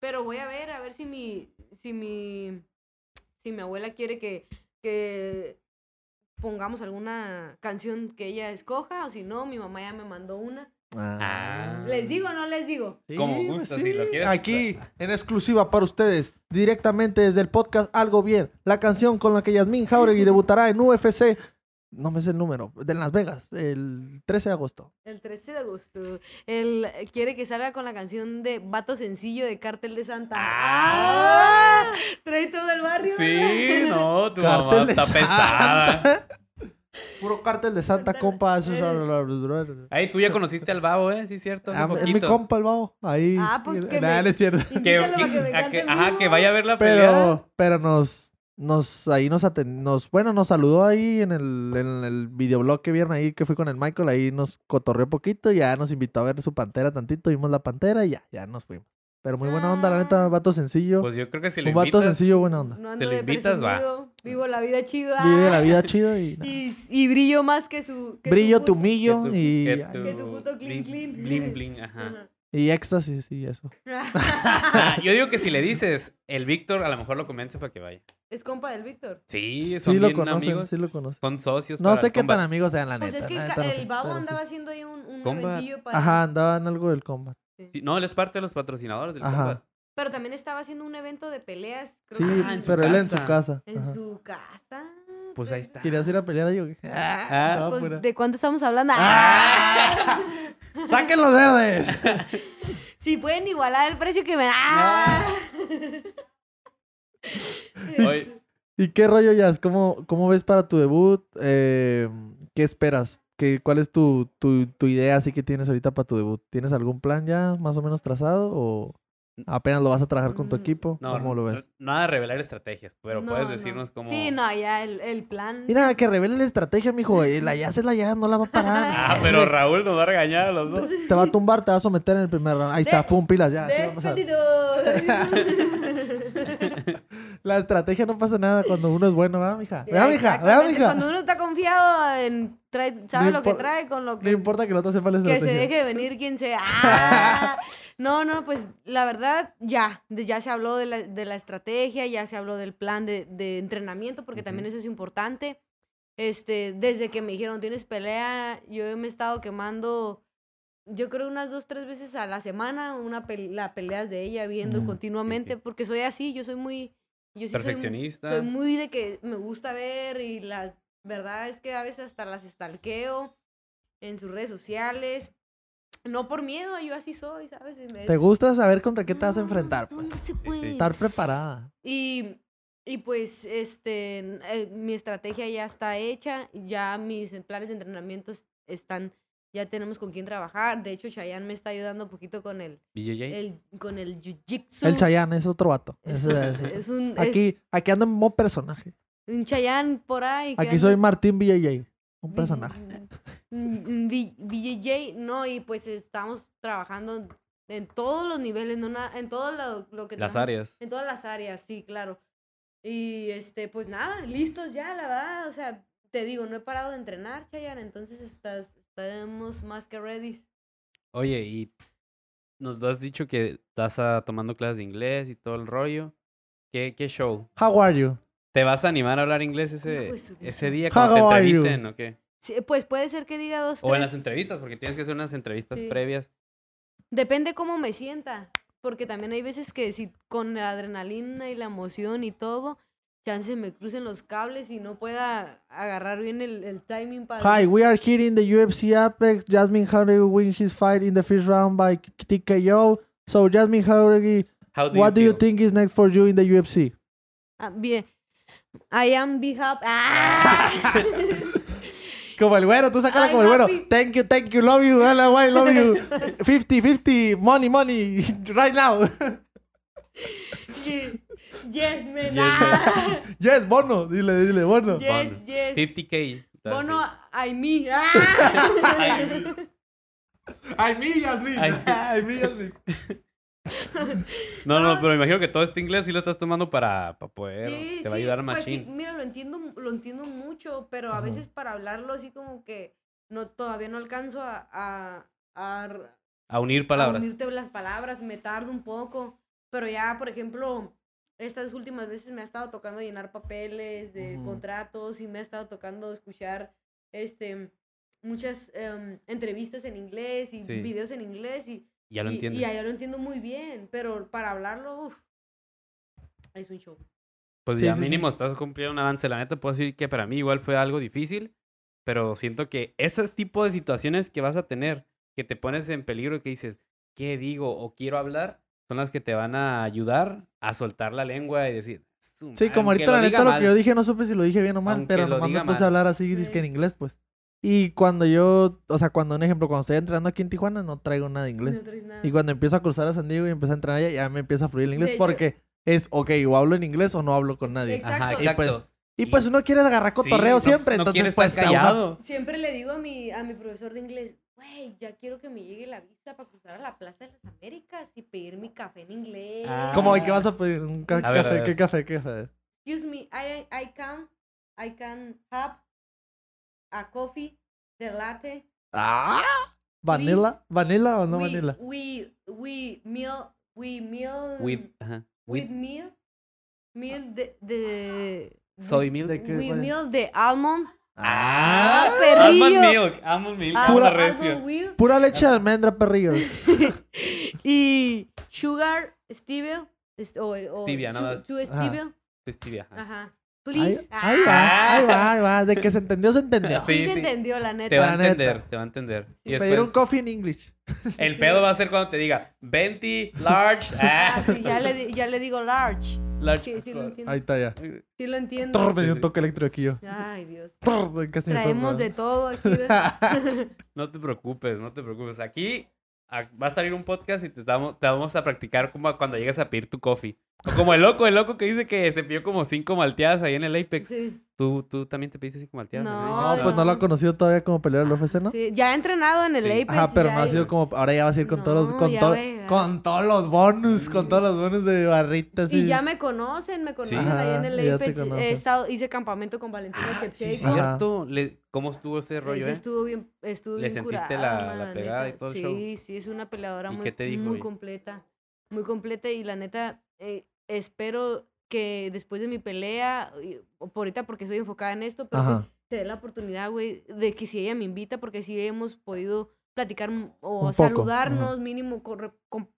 [SPEAKER 4] Pero voy a ver, a ver si mi, si mi, si mi abuela quiere que, que pongamos alguna canción que ella escoja, o si no, mi mamá ya me mandó una.
[SPEAKER 2] Ah.
[SPEAKER 4] ¿Les digo o no les digo?
[SPEAKER 1] Sí,
[SPEAKER 2] Como gusta, si lo quieres.
[SPEAKER 1] Aquí, en exclusiva para ustedes, directamente desde el podcast Algo Bien, la canción con la que Yasmín Jauregui debutará en UFC, no me sé el número, de Las Vegas, el 13 de agosto.
[SPEAKER 4] El 13 de agosto. Él quiere que salga con la canción de Vato Sencillo de Cártel de Santa.
[SPEAKER 2] Ah.
[SPEAKER 4] ¡Ah! Trae todo el barrio.
[SPEAKER 2] Sí,
[SPEAKER 4] ¿verdad?
[SPEAKER 2] no, tu
[SPEAKER 1] Cartel
[SPEAKER 2] mamá está pesada.
[SPEAKER 1] Puro cártel de Santa, compa.
[SPEAKER 4] eh.
[SPEAKER 2] Ay, tú ya conociste al babo, ¿eh? Sí, cierto, hace
[SPEAKER 1] Ah, es mi
[SPEAKER 2] poquito.
[SPEAKER 1] compa el babo. Ahí.
[SPEAKER 4] Ah, pues que me-
[SPEAKER 1] no es cierto.
[SPEAKER 2] Que, a ajá, que vaya a ver la pelea.
[SPEAKER 1] Pero, pero nos, nos, ahí nos, aten- nos, bueno, nos saludó ahí en el, en el videoblog que vieron ahí, que fui con el Michael, ahí nos cotorreó poquito, y ya nos invitó a ver su pantera tantito, vimos la pantera y ya, ya nos fuimos. Pero muy buena onda, la neta,
[SPEAKER 4] Ah.
[SPEAKER 1] vato sencillo.
[SPEAKER 2] Pues yo creo que si lo
[SPEAKER 1] un vato
[SPEAKER 2] invitas...
[SPEAKER 1] sencillo, buena onda.
[SPEAKER 4] No
[SPEAKER 2] ¿Te
[SPEAKER 4] ando
[SPEAKER 2] lo
[SPEAKER 4] de
[SPEAKER 2] invitas? Va.
[SPEAKER 4] Vivo la vida chida.
[SPEAKER 1] Vive la vida chido y...
[SPEAKER 4] Y, y brillo más que su. que
[SPEAKER 1] Brillo,
[SPEAKER 4] tu
[SPEAKER 2] Que tu-
[SPEAKER 1] y,
[SPEAKER 2] que tu-
[SPEAKER 4] Que tu puto clean, clean.
[SPEAKER 2] Blin, blin, ajá.
[SPEAKER 4] Ajá.
[SPEAKER 1] y éxtasis y eso.
[SPEAKER 2] Ah, yo digo que si le dices, el Víctor a lo mejor lo convence para que vaya.
[SPEAKER 4] es compa del Víctor.
[SPEAKER 2] Sí, son
[SPEAKER 1] Sí lo
[SPEAKER 2] bien
[SPEAKER 1] conocen,
[SPEAKER 2] amigos.
[SPEAKER 1] sí lo conocen.
[SPEAKER 2] Son socios.
[SPEAKER 1] No
[SPEAKER 2] para
[SPEAKER 1] sé
[SPEAKER 2] el
[SPEAKER 1] qué
[SPEAKER 2] combat.
[SPEAKER 1] tan amigos sean, la
[SPEAKER 4] Pues
[SPEAKER 1] neta.
[SPEAKER 4] es que
[SPEAKER 1] la
[SPEAKER 4] el,
[SPEAKER 1] neta
[SPEAKER 4] ca-
[SPEAKER 1] no
[SPEAKER 4] el
[SPEAKER 1] sé,
[SPEAKER 4] babo
[SPEAKER 1] pero sí.
[SPEAKER 4] andaba haciendo ahí un, un
[SPEAKER 2] Combat.
[SPEAKER 4] eventillo para.
[SPEAKER 1] Ajá, andaba en algo del combat.
[SPEAKER 2] Sí, No, él es parte de los patrocinadores del
[SPEAKER 1] Ajá.
[SPEAKER 2] combat.
[SPEAKER 4] Pero también estaba haciendo un evento de peleas. Creo
[SPEAKER 1] Sí,
[SPEAKER 4] que
[SPEAKER 2] Ah, en su
[SPEAKER 1] pero él en su
[SPEAKER 2] casa.
[SPEAKER 4] En
[SPEAKER 1] ajá.
[SPEAKER 4] su casa.
[SPEAKER 2] Pues ahí está.
[SPEAKER 1] ¿Querías ir a pelear ahí o qué?
[SPEAKER 2] Ah,
[SPEAKER 1] No,
[SPEAKER 4] Pues. ¿De cuánto estamos hablando?
[SPEAKER 1] ¡Ah! ¡Saquen los verdes!
[SPEAKER 4] Si pueden igualar el precio que me da.
[SPEAKER 1] ¿Y qué rollo, Jazz? ¿Cómo, ¿Cómo ves para tu debut? Eh, ¿Qué esperas? ¿Qué, ¿Cuál es tu, tu, tu idea así que tienes ahorita para tu debut? ¿Tienes algún plan ya más o menos trazado o apenas lo vas a trabajar con tu
[SPEAKER 4] Mm,
[SPEAKER 1] equipo?
[SPEAKER 2] no,
[SPEAKER 1] ¿Cómo lo ves?
[SPEAKER 2] Nada de revelar estrategias, pero
[SPEAKER 4] No,
[SPEAKER 2] puedes
[SPEAKER 4] no.
[SPEAKER 2] decirnos cómo.
[SPEAKER 4] Sí, no, ya el, el plan.
[SPEAKER 1] Mira, que revele la estrategia, mijo. eh, La Jazz es la Jazz, no la va a parar.
[SPEAKER 2] Ah, pero Raúl nos va a regañar a los dos.
[SPEAKER 1] Te va a tumbar, te va a someter en el primer round. Ahí está, pum, pilas, ya.
[SPEAKER 4] Despedido.
[SPEAKER 1] La estrategia no pasa nada cuando uno es bueno, ¿verdad, mija? ¿Verdad, mija? ¿Verdad, mija?
[SPEAKER 4] Cuando uno está confiado en. trae- sabe
[SPEAKER 1] No
[SPEAKER 4] lo que trae con lo
[SPEAKER 1] No
[SPEAKER 4] que.
[SPEAKER 1] importa que el otro sepa la
[SPEAKER 4] Que se
[SPEAKER 1] estrategia.
[SPEAKER 4] deje de venir quien sea. ¡Ah! No, no, pues la verdad, ya. Ya se habló de la, de la estrategia, ya se habló del plan de, de entrenamiento, porque también eso es importante. Este, desde que me dijeron, tienes pelea, yo me he estado quemando, yo creo unas dos, tres veces a la semana, una pel- la peleas de ella, viendo
[SPEAKER 1] Mm,
[SPEAKER 4] continuamente, porque soy así, yo soy muy... Yo sí
[SPEAKER 2] Perfeccionista.
[SPEAKER 4] soy muy de que me gusta ver y la verdad es que a veces hasta las estalqueo en sus redes sociales. No por miedo, yo así soy, ¿sabes? Me-
[SPEAKER 1] Te gusta saber contra qué te vas a enfrentar,
[SPEAKER 4] no,
[SPEAKER 1] pues.
[SPEAKER 4] no se puede.
[SPEAKER 1] Estar preparada.
[SPEAKER 4] Y, y pues, este, eh, mi estrategia ya está hecha, ya mis planes de entrenamiento están, ya tenemos con quién trabajar. De hecho, Chayanne me está ayudando un poquito con el,
[SPEAKER 2] BJJ.
[SPEAKER 4] el, con el jiu-jitsu.
[SPEAKER 1] El Chayanne es otro vato.
[SPEAKER 4] Es, es un, es
[SPEAKER 1] Aquí, aquí ando en modo personaje.
[SPEAKER 4] un Chayanne por ahí.
[SPEAKER 1] Aquí
[SPEAKER 4] anda-
[SPEAKER 1] soy Martín BJJ. Un personaje.
[SPEAKER 4] VJJ, no, y pues estamos trabajando en todos los niveles, no na- en todo lo, lo que
[SPEAKER 2] Las
[SPEAKER 4] tenemos-
[SPEAKER 2] áreas.
[SPEAKER 4] En todas las áreas, sí, claro. Y este, pues nada, listos ya, la verdad. O sea, te digo, no he parado de entrenar, Chayanne, entonces estás, estamos más que ready.
[SPEAKER 2] Oye, y nos has dicho que estás ah, tomando clases de inglés y todo el rollo. ¿Qué, qué show?
[SPEAKER 1] How are you?
[SPEAKER 2] ¿Te vas a animar a hablar inglés ese,
[SPEAKER 4] su
[SPEAKER 2] ese día cuando te
[SPEAKER 1] you?
[SPEAKER 2] entrevisten o qué?
[SPEAKER 4] Sí, pues puede ser que diga dos,
[SPEAKER 2] O en las entrevistas, porque tienes que hacer unas entrevistas
[SPEAKER 4] Sí.
[SPEAKER 2] previas.
[SPEAKER 4] Depende cómo me sienta. Porque también hay veces que si con la adrenalina y la emoción y todo, chance me crucen los cables y no pueda agarrar bien el, el timing para...
[SPEAKER 1] Hi, we are here in the UFC Apex. Jasmine Jauregui win his fight in the first round by TKO. So, Jasmine Jauregui,
[SPEAKER 2] How do
[SPEAKER 1] what do you think is next for you in the UFC?
[SPEAKER 4] Ah, bien. I am big up. ¡Ah!
[SPEAKER 1] Como el güero, tú sácala
[SPEAKER 4] I'm
[SPEAKER 1] como el güero.
[SPEAKER 4] happy.
[SPEAKER 1] Thank you, thank you, love you, güey, love you. 50, 50, money, money, right now.
[SPEAKER 4] Yes, man.
[SPEAKER 2] Yes,
[SPEAKER 4] ah.
[SPEAKER 1] yes, bono, dile, dile, bono.
[SPEAKER 4] Yes,
[SPEAKER 2] Bono.
[SPEAKER 4] yes.
[SPEAKER 2] 50k. That's
[SPEAKER 4] Bono. I me.
[SPEAKER 1] Yasmin.
[SPEAKER 2] Ay.
[SPEAKER 1] Ay, mi, Yasmin.
[SPEAKER 2] No, no, pero me imagino que todo este inglés sí lo estás tomando para, para poder.
[SPEAKER 4] Sí,
[SPEAKER 2] te va a ayudar
[SPEAKER 4] pues sí,
[SPEAKER 2] machín.
[SPEAKER 4] mira, lo entiendo, lo entiendo mucho, pero a veces para hablarlo así como que no, todavía no alcanzo a, a, a,
[SPEAKER 2] A unir
[SPEAKER 4] a
[SPEAKER 2] palabras.
[SPEAKER 4] unirte las palabras, me tardo un poco, pero ya, por ejemplo, estas últimas veces me ha estado tocando llenar papeles de
[SPEAKER 1] Ujú.
[SPEAKER 4] contratos y me ha estado tocando escuchar este muchas em, entrevistas en inglés y
[SPEAKER 2] Sí.
[SPEAKER 4] videos en inglés y,
[SPEAKER 2] Ya lo
[SPEAKER 4] y,
[SPEAKER 2] entiendes.
[SPEAKER 4] y ya lo entiendo muy bien, pero para hablarlo, uf, es un show.
[SPEAKER 2] Pues
[SPEAKER 1] Sí,
[SPEAKER 2] ya
[SPEAKER 1] sí, sí.
[SPEAKER 2] mínimo estás cumpliendo un avance. La neta, puedo decir que para mí igual fue algo difícil, pero siento que esos tipos de situaciones que vas a tener, que te pones en peligro, que dices, ¿qué digo? o quiero hablar, son las que te van a ayudar a soltar la lengua y decir, "Su
[SPEAKER 1] Sí,
[SPEAKER 2] madre",
[SPEAKER 1] como ahorita la
[SPEAKER 2] lo
[SPEAKER 1] neta lo que yo dije no supe si lo dije bien o mal,
[SPEAKER 2] Aunque
[SPEAKER 1] pero nomás me puse
[SPEAKER 2] mal.
[SPEAKER 1] a hablar así
[SPEAKER 4] Sí.
[SPEAKER 1] dizque en inglés, pues. Y cuando yo, o sea, cuando un ejemplo, cuando estoy entrenando aquí en Tijuana no traigo nada de inglés.
[SPEAKER 4] No nada.
[SPEAKER 1] Y cuando empiezo a cruzar a San Diego y empiezo a entrenar allá, ya me empieza a fluir el inglés
[SPEAKER 4] De hecho-
[SPEAKER 1] porque es, ok, o hablo en inglés o no hablo con nadie.
[SPEAKER 4] Exacto.
[SPEAKER 2] Ajá,
[SPEAKER 4] Y
[SPEAKER 2] exacto.
[SPEAKER 1] pues, Y pues uno quiere agarrar
[SPEAKER 2] Sí,
[SPEAKER 1] cotorreo
[SPEAKER 2] no-
[SPEAKER 1] siempre,
[SPEAKER 2] no
[SPEAKER 1] entonces
[SPEAKER 2] quiere
[SPEAKER 1] pues
[SPEAKER 2] estar
[SPEAKER 1] a una-
[SPEAKER 2] callado.
[SPEAKER 4] Siempre le digo a mi, a mi profesor de inglés, güey, ya quiero que me llegue la visa para cruzar a la Plaza de las Américas y pedir mi café en inglés.
[SPEAKER 2] Ah.
[SPEAKER 1] ¿Cómo? ¿Y qué vas a pedir? ¿Un ca-
[SPEAKER 2] A
[SPEAKER 1] café?
[SPEAKER 2] ver.
[SPEAKER 1] ¿Qué café? ¿Qué café?
[SPEAKER 4] excuse me, I, I can, I can have a coffee, the latte.
[SPEAKER 1] Ah, vanilla, vanilla o no
[SPEAKER 4] we,
[SPEAKER 1] vanilla.
[SPEAKER 4] We, we meal, we meal.
[SPEAKER 2] With,
[SPEAKER 4] with
[SPEAKER 2] With
[SPEAKER 4] meal, meal de, de
[SPEAKER 2] soy milk.
[SPEAKER 1] de es?
[SPEAKER 4] meal de almond.
[SPEAKER 2] Ah,
[SPEAKER 4] perrillo.
[SPEAKER 2] almond milk, almond milk.
[SPEAKER 1] Pura-
[SPEAKER 2] Pura recio.
[SPEAKER 1] Pura leche de almendra, perrillos.
[SPEAKER 4] y sugar, stevia. O, o
[SPEAKER 2] Stevia, nada más.
[SPEAKER 4] two stevia.
[SPEAKER 2] Pues tibia, ajá.
[SPEAKER 4] Ajá.
[SPEAKER 1] Ahí,
[SPEAKER 4] Please.
[SPEAKER 1] ahí
[SPEAKER 4] Ah,
[SPEAKER 1] va, ahí va, ahí va. De que se entendió, se entendió.
[SPEAKER 2] Sí,
[SPEAKER 4] sí, se entendió, la
[SPEAKER 2] Te
[SPEAKER 4] neta.
[SPEAKER 2] va a entender, te va a entender. Y
[SPEAKER 1] Pedir un coffee en English.
[SPEAKER 2] el pedo va a ser cuando te diga 20, large,
[SPEAKER 4] Ah,
[SPEAKER 2] ah,
[SPEAKER 4] sí, ya le, di- ya le digo large.
[SPEAKER 2] Large.
[SPEAKER 4] Sí, sí lo entiendo.
[SPEAKER 1] Ahí está ya.
[SPEAKER 4] Sí lo entiendo.
[SPEAKER 1] Trrr, me dio un toque eléctrico aquí yo.
[SPEAKER 4] Ay, Dios.
[SPEAKER 1] Casi
[SPEAKER 4] Traemos de todo aquí.
[SPEAKER 2] No te preocupes, no te preocupes. Aquí va a salir un podcast y te vamos, te vamos a practicar como cuando llegas a pedir tu coffee. Como el loco, el loco que dice que se pidió como cinco malteadas ahí en el Apex.
[SPEAKER 4] Sí.
[SPEAKER 2] ¿Tú, tú también te pediste cinco malteadas.
[SPEAKER 4] No,
[SPEAKER 1] No, pues no lo ha conocido todavía como peleador del UFC, ¿no?
[SPEAKER 4] Sí, ya ha entrenado en el
[SPEAKER 2] Sí.
[SPEAKER 4] Apex.
[SPEAKER 1] Ajá, pero no ha sido como. Ahora ya vas a ir con todos los. Con, to- con todos los bonus, con todos los bonus de barritas.
[SPEAKER 4] Y ya me conocen, me conocen
[SPEAKER 2] Sí.
[SPEAKER 4] ahí en el Apex. He estado, hice campamento con Valentina
[SPEAKER 2] Ah, sí, cierto. Le- ¿Cómo estuvo ese rollo, eh?
[SPEAKER 4] estuvo bien, estuvo
[SPEAKER 2] ¿Le
[SPEAKER 4] bien
[SPEAKER 2] sentiste
[SPEAKER 4] curada,
[SPEAKER 2] la- la pegada y todo el
[SPEAKER 4] sí,
[SPEAKER 2] show?
[SPEAKER 4] Sí, es una peleadora
[SPEAKER 2] ¿Y
[SPEAKER 4] muy,
[SPEAKER 2] qué te dijo,
[SPEAKER 4] muy completa. Muy completa y la neta, eh, espero que después de mi pelea, por ahorita porque estoy enfocada en esto, pero se dé la oportunidad, güey, de que si ella me invita, porque si hemos podido platicar o
[SPEAKER 1] Un poco,
[SPEAKER 4] saludarnos, mínimo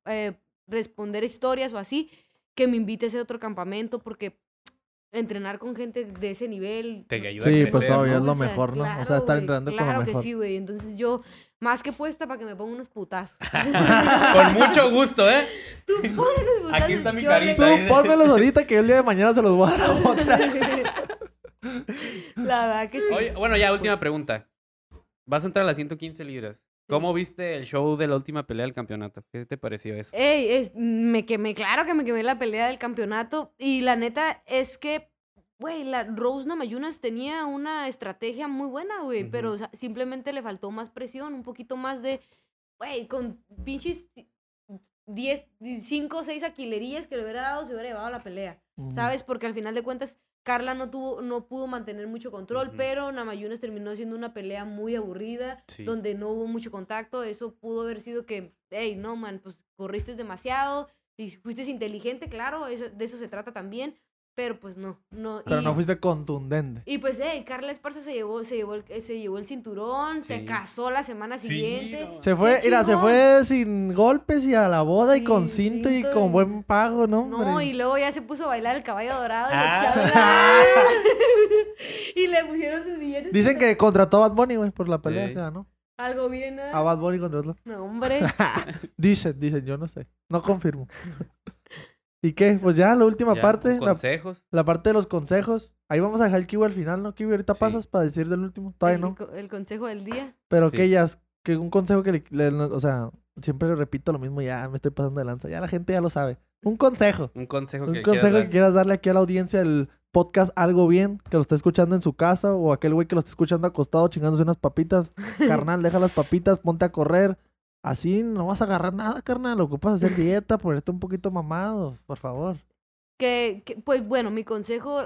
[SPEAKER 4] eh, responder historias o así, que me invite a ese otro campamento, porque entrenar con gente de ese nivel
[SPEAKER 2] Te ayuda
[SPEAKER 1] Sí,
[SPEAKER 2] a crecer,
[SPEAKER 1] pues, obvio,
[SPEAKER 2] ¿no?
[SPEAKER 1] es lo
[SPEAKER 4] o sea,
[SPEAKER 1] mejor, ¿no? O sea,
[SPEAKER 4] claro,
[SPEAKER 1] estar entrenando con lo
[SPEAKER 4] Claro
[SPEAKER 1] mejor.
[SPEAKER 4] que sí, güey. Entonces yo, más que puesta para que me ponga unos putazos.
[SPEAKER 2] Con mucho gusto, ¿eh?
[SPEAKER 4] Tú ponle unos putazos.
[SPEAKER 2] Aquí está mi carita.
[SPEAKER 1] Tú pónmelos ahorita que yo el día de mañana se los voy a dar a otra.
[SPEAKER 4] La verdad que sí.
[SPEAKER 2] Oye, bueno, ya última pregunta. Vas a entrar a las 115 libras. ¿Cómo viste el show de la última pelea del campeonato? ¿Qué te pareció eso?
[SPEAKER 4] Ey, es- me quemé, claro que me quemé la pelea del campeonato. Y la neta es que, güey, la Rose Namayunas tenía una estrategia muy buena, güey. Pero o sea, simplemente le faltó más presión, un poquito más de, güey, con pinches 10, 5 o 6 aquilerías que le hubiera dado, se hubiera llevado la pelea. ¿Sabes? Porque al final de cuentas, Carla no tuvo, no pudo mantener mucho control, pero Namayunas terminó siendo una pelea muy aburrida,
[SPEAKER 2] Sí.
[SPEAKER 4] donde no hubo mucho contacto. Eso pudo haber sido que, hey, no, man, pues corriste demasiado y fuiste inteligente, claro, eso, de eso se trata también, pero pues no, no.
[SPEAKER 1] Pero
[SPEAKER 4] y,
[SPEAKER 1] no fuiste contundente.
[SPEAKER 4] y pues, hey, Carla Esparza se llevó, se llevó, el, se llevó el cinturón, se casó la semana
[SPEAKER 2] Sí,
[SPEAKER 4] siguiente.
[SPEAKER 2] no.
[SPEAKER 1] Se fue,
[SPEAKER 4] ¡Qué
[SPEAKER 1] mira, se fue sin golpes y a la boda y con cinto y con buen pago, ¿no?
[SPEAKER 4] No,
[SPEAKER 1] hombre?
[SPEAKER 4] y luego ya se puso a bailar el caballo dorado y le
[SPEAKER 2] Ah.
[SPEAKER 4] y le pusieron sus billetes.
[SPEAKER 1] Dicen que contrató a Bad Bunny, güey, por la pelea
[SPEAKER 2] Sí.
[SPEAKER 1] que ganó.
[SPEAKER 4] Algo bien, ¿eh?
[SPEAKER 1] A Bad Bunny contrató.
[SPEAKER 4] No, hombre.
[SPEAKER 1] Dicen, dicen, yo no sé. No confirmo. ¿Y qué? Pues ya, la última
[SPEAKER 2] Ya,
[SPEAKER 1] parte, la,
[SPEAKER 2] Consejos.
[SPEAKER 1] la parte de los consejos. Ahí vamos a dejar el kiwi al final, ¿no? Kiwi, ahorita
[SPEAKER 2] Sí.
[SPEAKER 1] pasas para decir del último. Todavía
[SPEAKER 4] el,
[SPEAKER 1] no.
[SPEAKER 4] el consejo del día.
[SPEAKER 1] Pero
[SPEAKER 2] Sí.
[SPEAKER 1] que ellas, que un consejo que le, le- o sea, siempre repito lo mismo, ya me estoy pasando de lanza. Ya la gente ya lo sabe. Un consejo.
[SPEAKER 2] Un consejo
[SPEAKER 1] Un
[SPEAKER 2] que
[SPEAKER 1] consejo
[SPEAKER 2] quieras
[SPEAKER 1] que quieras darle aquí a la audiencia del podcast Algo Bien, que lo está escuchando en su casa, o aquel güey que lo está escuchando acostado chingándose unas papitas. Carnal, deja las papitas, ponte a correr. Así no vas a agarrar nada, carnal. Ocupas hacer dieta, ponerte un poquito mamado, por favor.
[SPEAKER 4] Que, que, pues bueno, mi consejo,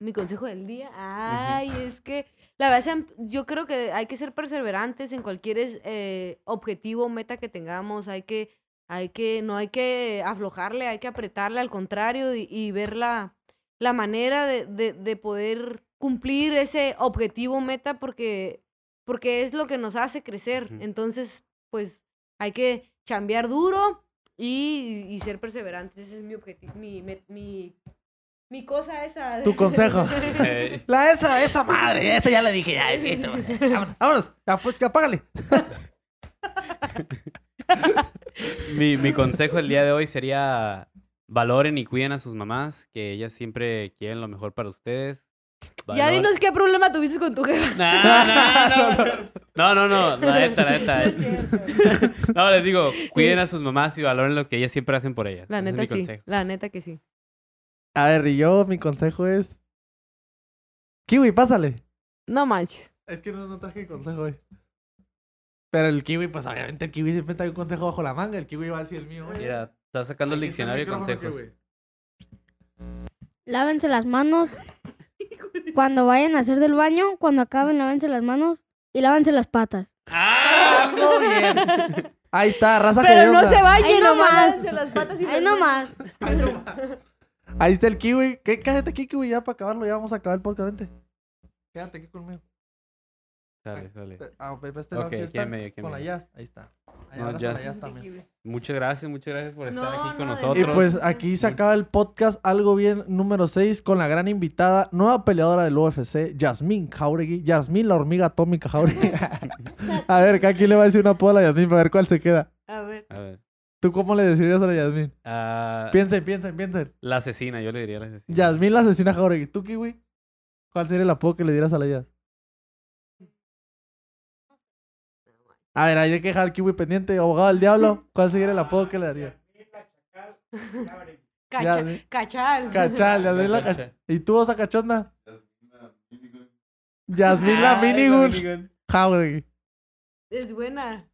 [SPEAKER 4] mi consejo del día, ay, es que la verdad, yo creo que hay que ser perseverantes en cualquier eh, objetivo, meta que tengamos, hay que, hay que, no hay que aflojarle, hay que apretarle, al contrario, y, y ver la, la manera de, de, de poder cumplir ese objetivo, meta, porque, porque es lo que nos hace crecer. Entonces, pues hay que chambear duro y, y ser perseverantes. Ese es mi objetivo, mi, mi, mi cosa esa.
[SPEAKER 1] Tu consejo. La esa, esa madre, esa ya le dije, ya, tú, vámonos, vámonos, pues, que apágale.
[SPEAKER 2] mi, mi consejo el día de hoy sería valoren y cuiden a sus mamás, que ellas siempre quieren lo mejor para ustedes.
[SPEAKER 4] Ya dinos qué problema tuviste con tu jefa.
[SPEAKER 2] No, no, no. No, no, no. La neta, la neta.
[SPEAKER 4] No es
[SPEAKER 2] les digo, cuiden a sus mamás y valoren lo que ellas siempre hacen por ellas.
[SPEAKER 4] La
[SPEAKER 2] Ese es
[SPEAKER 4] neta
[SPEAKER 2] mi
[SPEAKER 4] sí.
[SPEAKER 2] consejo.
[SPEAKER 4] La neta que sí.
[SPEAKER 1] A ver, y yo, mi consejo es... Kiwi, pásale.
[SPEAKER 4] No manches.
[SPEAKER 1] Es que no, no traje consejo hoy. Pero el kiwi, pues obviamente el kiwi siempre trae un consejo bajo la manga. El kiwi va a decir el mío. güey.
[SPEAKER 2] Mira, está sacando el diccionario de consejos.
[SPEAKER 3] lávense las manos. Cuando vayan a hacer del baño, cuando acaben, lávense las manos y lávense las patas.
[SPEAKER 2] ¡Ah!
[SPEAKER 1] Algo bien. Ahí está, raza que
[SPEAKER 4] Pero no
[SPEAKER 1] onda.
[SPEAKER 4] se bañen,
[SPEAKER 3] Ahí
[SPEAKER 4] nomás.
[SPEAKER 3] nomás.
[SPEAKER 4] patas y
[SPEAKER 3] Ahí nomás.
[SPEAKER 1] Ahí está el kiwi. ¿Qué? Cállate aquí, kiwi, ya para acabarlo. Ya vamos a acabar el podcast. Vente. Quédate aquí conmigo.
[SPEAKER 2] Sale, sale.
[SPEAKER 1] Ah, Pepe, este
[SPEAKER 2] Ok,
[SPEAKER 1] lado, aquí
[SPEAKER 2] aquí
[SPEAKER 1] está.
[SPEAKER 2] en medio, aquí en
[SPEAKER 1] Con la
[SPEAKER 2] medio.
[SPEAKER 1] jazz. Ahí está. Ahí
[SPEAKER 2] No, jazz.
[SPEAKER 1] la jazz también.
[SPEAKER 2] Muchas gracias, muchas gracias por estar
[SPEAKER 4] No,
[SPEAKER 2] aquí con
[SPEAKER 4] no,
[SPEAKER 2] nosotros.
[SPEAKER 1] Y pues aquí se acaba el podcast Algo Bien número 6 con la gran invitada, nueva peleadora del UFC, Yasmín Jauregui. Yasmín, la hormiga atómica Jauregui. a ver, cada quien le va a decir una pola a Yasmín para ver cuál se queda.
[SPEAKER 4] A ver.
[SPEAKER 2] A ver.
[SPEAKER 1] ¿Tú cómo le decirías a la Yasmín?
[SPEAKER 2] Ah,
[SPEAKER 1] Piensen, piensen, piensen.
[SPEAKER 2] la asesina, yo le diría la asesina.
[SPEAKER 1] Yasmín la asesina Jauregui. ¿Tú, Kiwi? ¿Cuál sería el apodo que le dieras a la Yas? A ver, hay que dejar al Kiwi pendiente. Abogado del diablo, ¿cuál sería el apodo que le daría?
[SPEAKER 4] Cacha-. Cachal.
[SPEAKER 1] Cachal, Yasmín la
[SPEAKER 2] Cacha.
[SPEAKER 1] cachal. ¿Y tú, osa cachonda? Yasmín la minigun.
[SPEAKER 2] minigun.
[SPEAKER 1] Jauregui.
[SPEAKER 4] Es buena.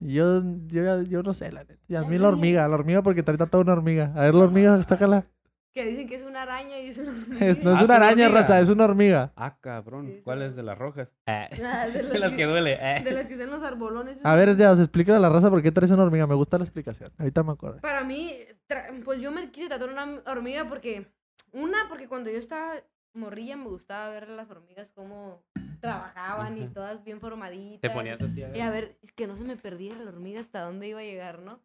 [SPEAKER 1] Yo, yo, yo no sé, la neta. Yasmín la hormiga, la hormiga porque ahorita toda una hormiga. A ver la hormiga, sácala.
[SPEAKER 4] Que dicen que es una araña y es una
[SPEAKER 1] Es- no
[SPEAKER 2] Ah,
[SPEAKER 1] es
[SPEAKER 2] es
[SPEAKER 1] una araña,
[SPEAKER 2] hormiga.
[SPEAKER 1] raza, es una hormiga.
[SPEAKER 2] Ah, cabrón.
[SPEAKER 4] Sí, sí.
[SPEAKER 2] ¿Cuál es de las rojas? Ah.
[SPEAKER 4] Ah, de
[SPEAKER 2] las que duele. ah.
[SPEAKER 4] De las que están los arbolones.
[SPEAKER 1] A ver, ya, explícale a la raza por qué traes una hormiga. Me gusta la explicación. Ahorita me acuerdo.
[SPEAKER 4] Para mí, tra- pues yo me quise tatuar una hormiga porque. Una, porque cuando yo estaba morrilla me gustaba ver las hormigas cómo trabajaban y
[SPEAKER 2] Ujú.
[SPEAKER 4] todas bien formaditas.
[SPEAKER 2] Te ponías así. a
[SPEAKER 4] Y a ver, es que no se me perdiera la hormiga hasta dónde iba a llegar, ¿no?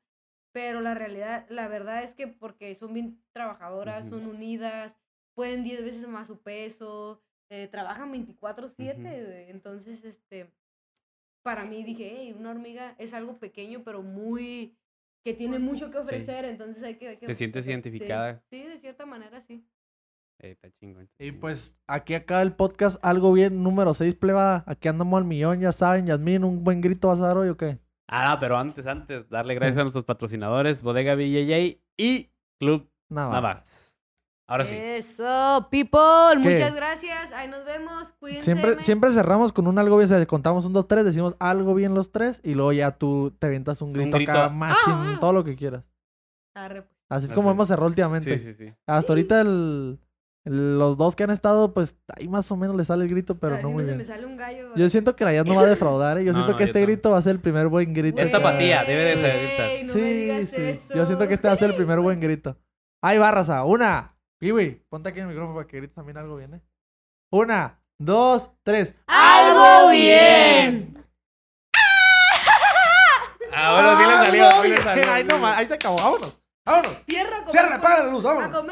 [SPEAKER 4] Pero la realidad, la verdad es que porque son bien trabajadoras, son unidas, pueden 10 veces más su peso, eh, trabajan 24/7,
[SPEAKER 2] Ujú.
[SPEAKER 4] güey. entonces, este, para mí dije, hey, una hormiga es algo pequeño, pero muy, que tiene mucho que ofrecer, entonces hay que... hay que-
[SPEAKER 2] Te sientes identificada.
[SPEAKER 4] Sí, de cierta manera, sí.
[SPEAKER 2] Eh, está chingón. está
[SPEAKER 1] Y pues aquí acaba el podcast Algo Bien número 6, plebada. Aquí andamos al millón, ya saben. Yasmín, ¿un buen grito vas a dar hoy o qué?
[SPEAKER 2] Ah, pero antes, antes, darle gracias a nuestros patrocinadores, Bodega BJJ y Club
[SPEAKER 1] Nada.
[SPEAKER 2] Navas. Ahora sí.
[SPEAKER 4] Eso, people,
[SPEAKER 1] ¿Qué?
[SPEAKER 4] muchas gracias, ahí nos vemos, cuídense.
[SPEAKER 1] Siempre, cerramos con un algo bien. O sea, contamos un, dos, tres, decimos algo bien los tres. Y luego ya tú te avientas un
[SPEAKER 2] Un
[SPEAKER 1] grito,
[SPEAKER 2] grito.
[SPEAKER 1] acá, machín,
[SPEAKER 4] Ah, ah.
[SPEAKER 1] todo lo que quieras.
[SPEAKER 4] Arre, pues.
[SPEAKER 1] Así es como hemos cerrado últimamente.
[SPEAKER 2] Sí, sí, sí.
[SPEAKER 1] Hasta ahorita el- los dos que han estado, pues ahí más o menos le sale el grito, pero
[SPEAKER 4] A ver
[SPEAKER 1] no
[SPEAKER 4] si
[SPEAKER 1] muy bien.
[SPEAKER 4] me sale un gallo.
[SPEAKER 1] Yo siento que la Yas no va a defraudar, ¿eh? Yo
[SPEAKER 2] No,
[SPEAKER 1] siento
[SPEAKER 2] no,
[SPEAKER 1] que
[SPEAKER 2] yo
[SPEAKER 1] este grito va a ser el primer buen grito.
[SPEAKER 2] Esta apatía debe de ser.
[SPEAKER 4] No
[SPEAKER 1] sí,
[SPEAKER 4] me digas
[SPEAKER 1] sí.
[SPEAKER 4] eso.
[SPEAKER 1] Yo siento que este va a ser el primer buen grito. Ahí va, raza. Una. Kiwi, ponte aquí en el micrófono para que grites también algo bien, ¿eh? Una, dos, tres.
[SPEAKER 4] ¡Algo bien!
[SPEAKER 2] Ah, bueno, sí le salió,
[SPEAKER 1] ¡Algo
[SPEAKER 2] sí le
[SPEAKER 1] bien!
[SPEAKER 2] salió.
[SPEAKER 1] Ahí, nomás, ahí se acabó. Vámonos. Vámonos.
[SPEAKER 4] Tierra
[SPEAKER 1] Ciérrale, apaga la luz.
[SPEAKER 4] A
[SPEAKER 1] Vámonos.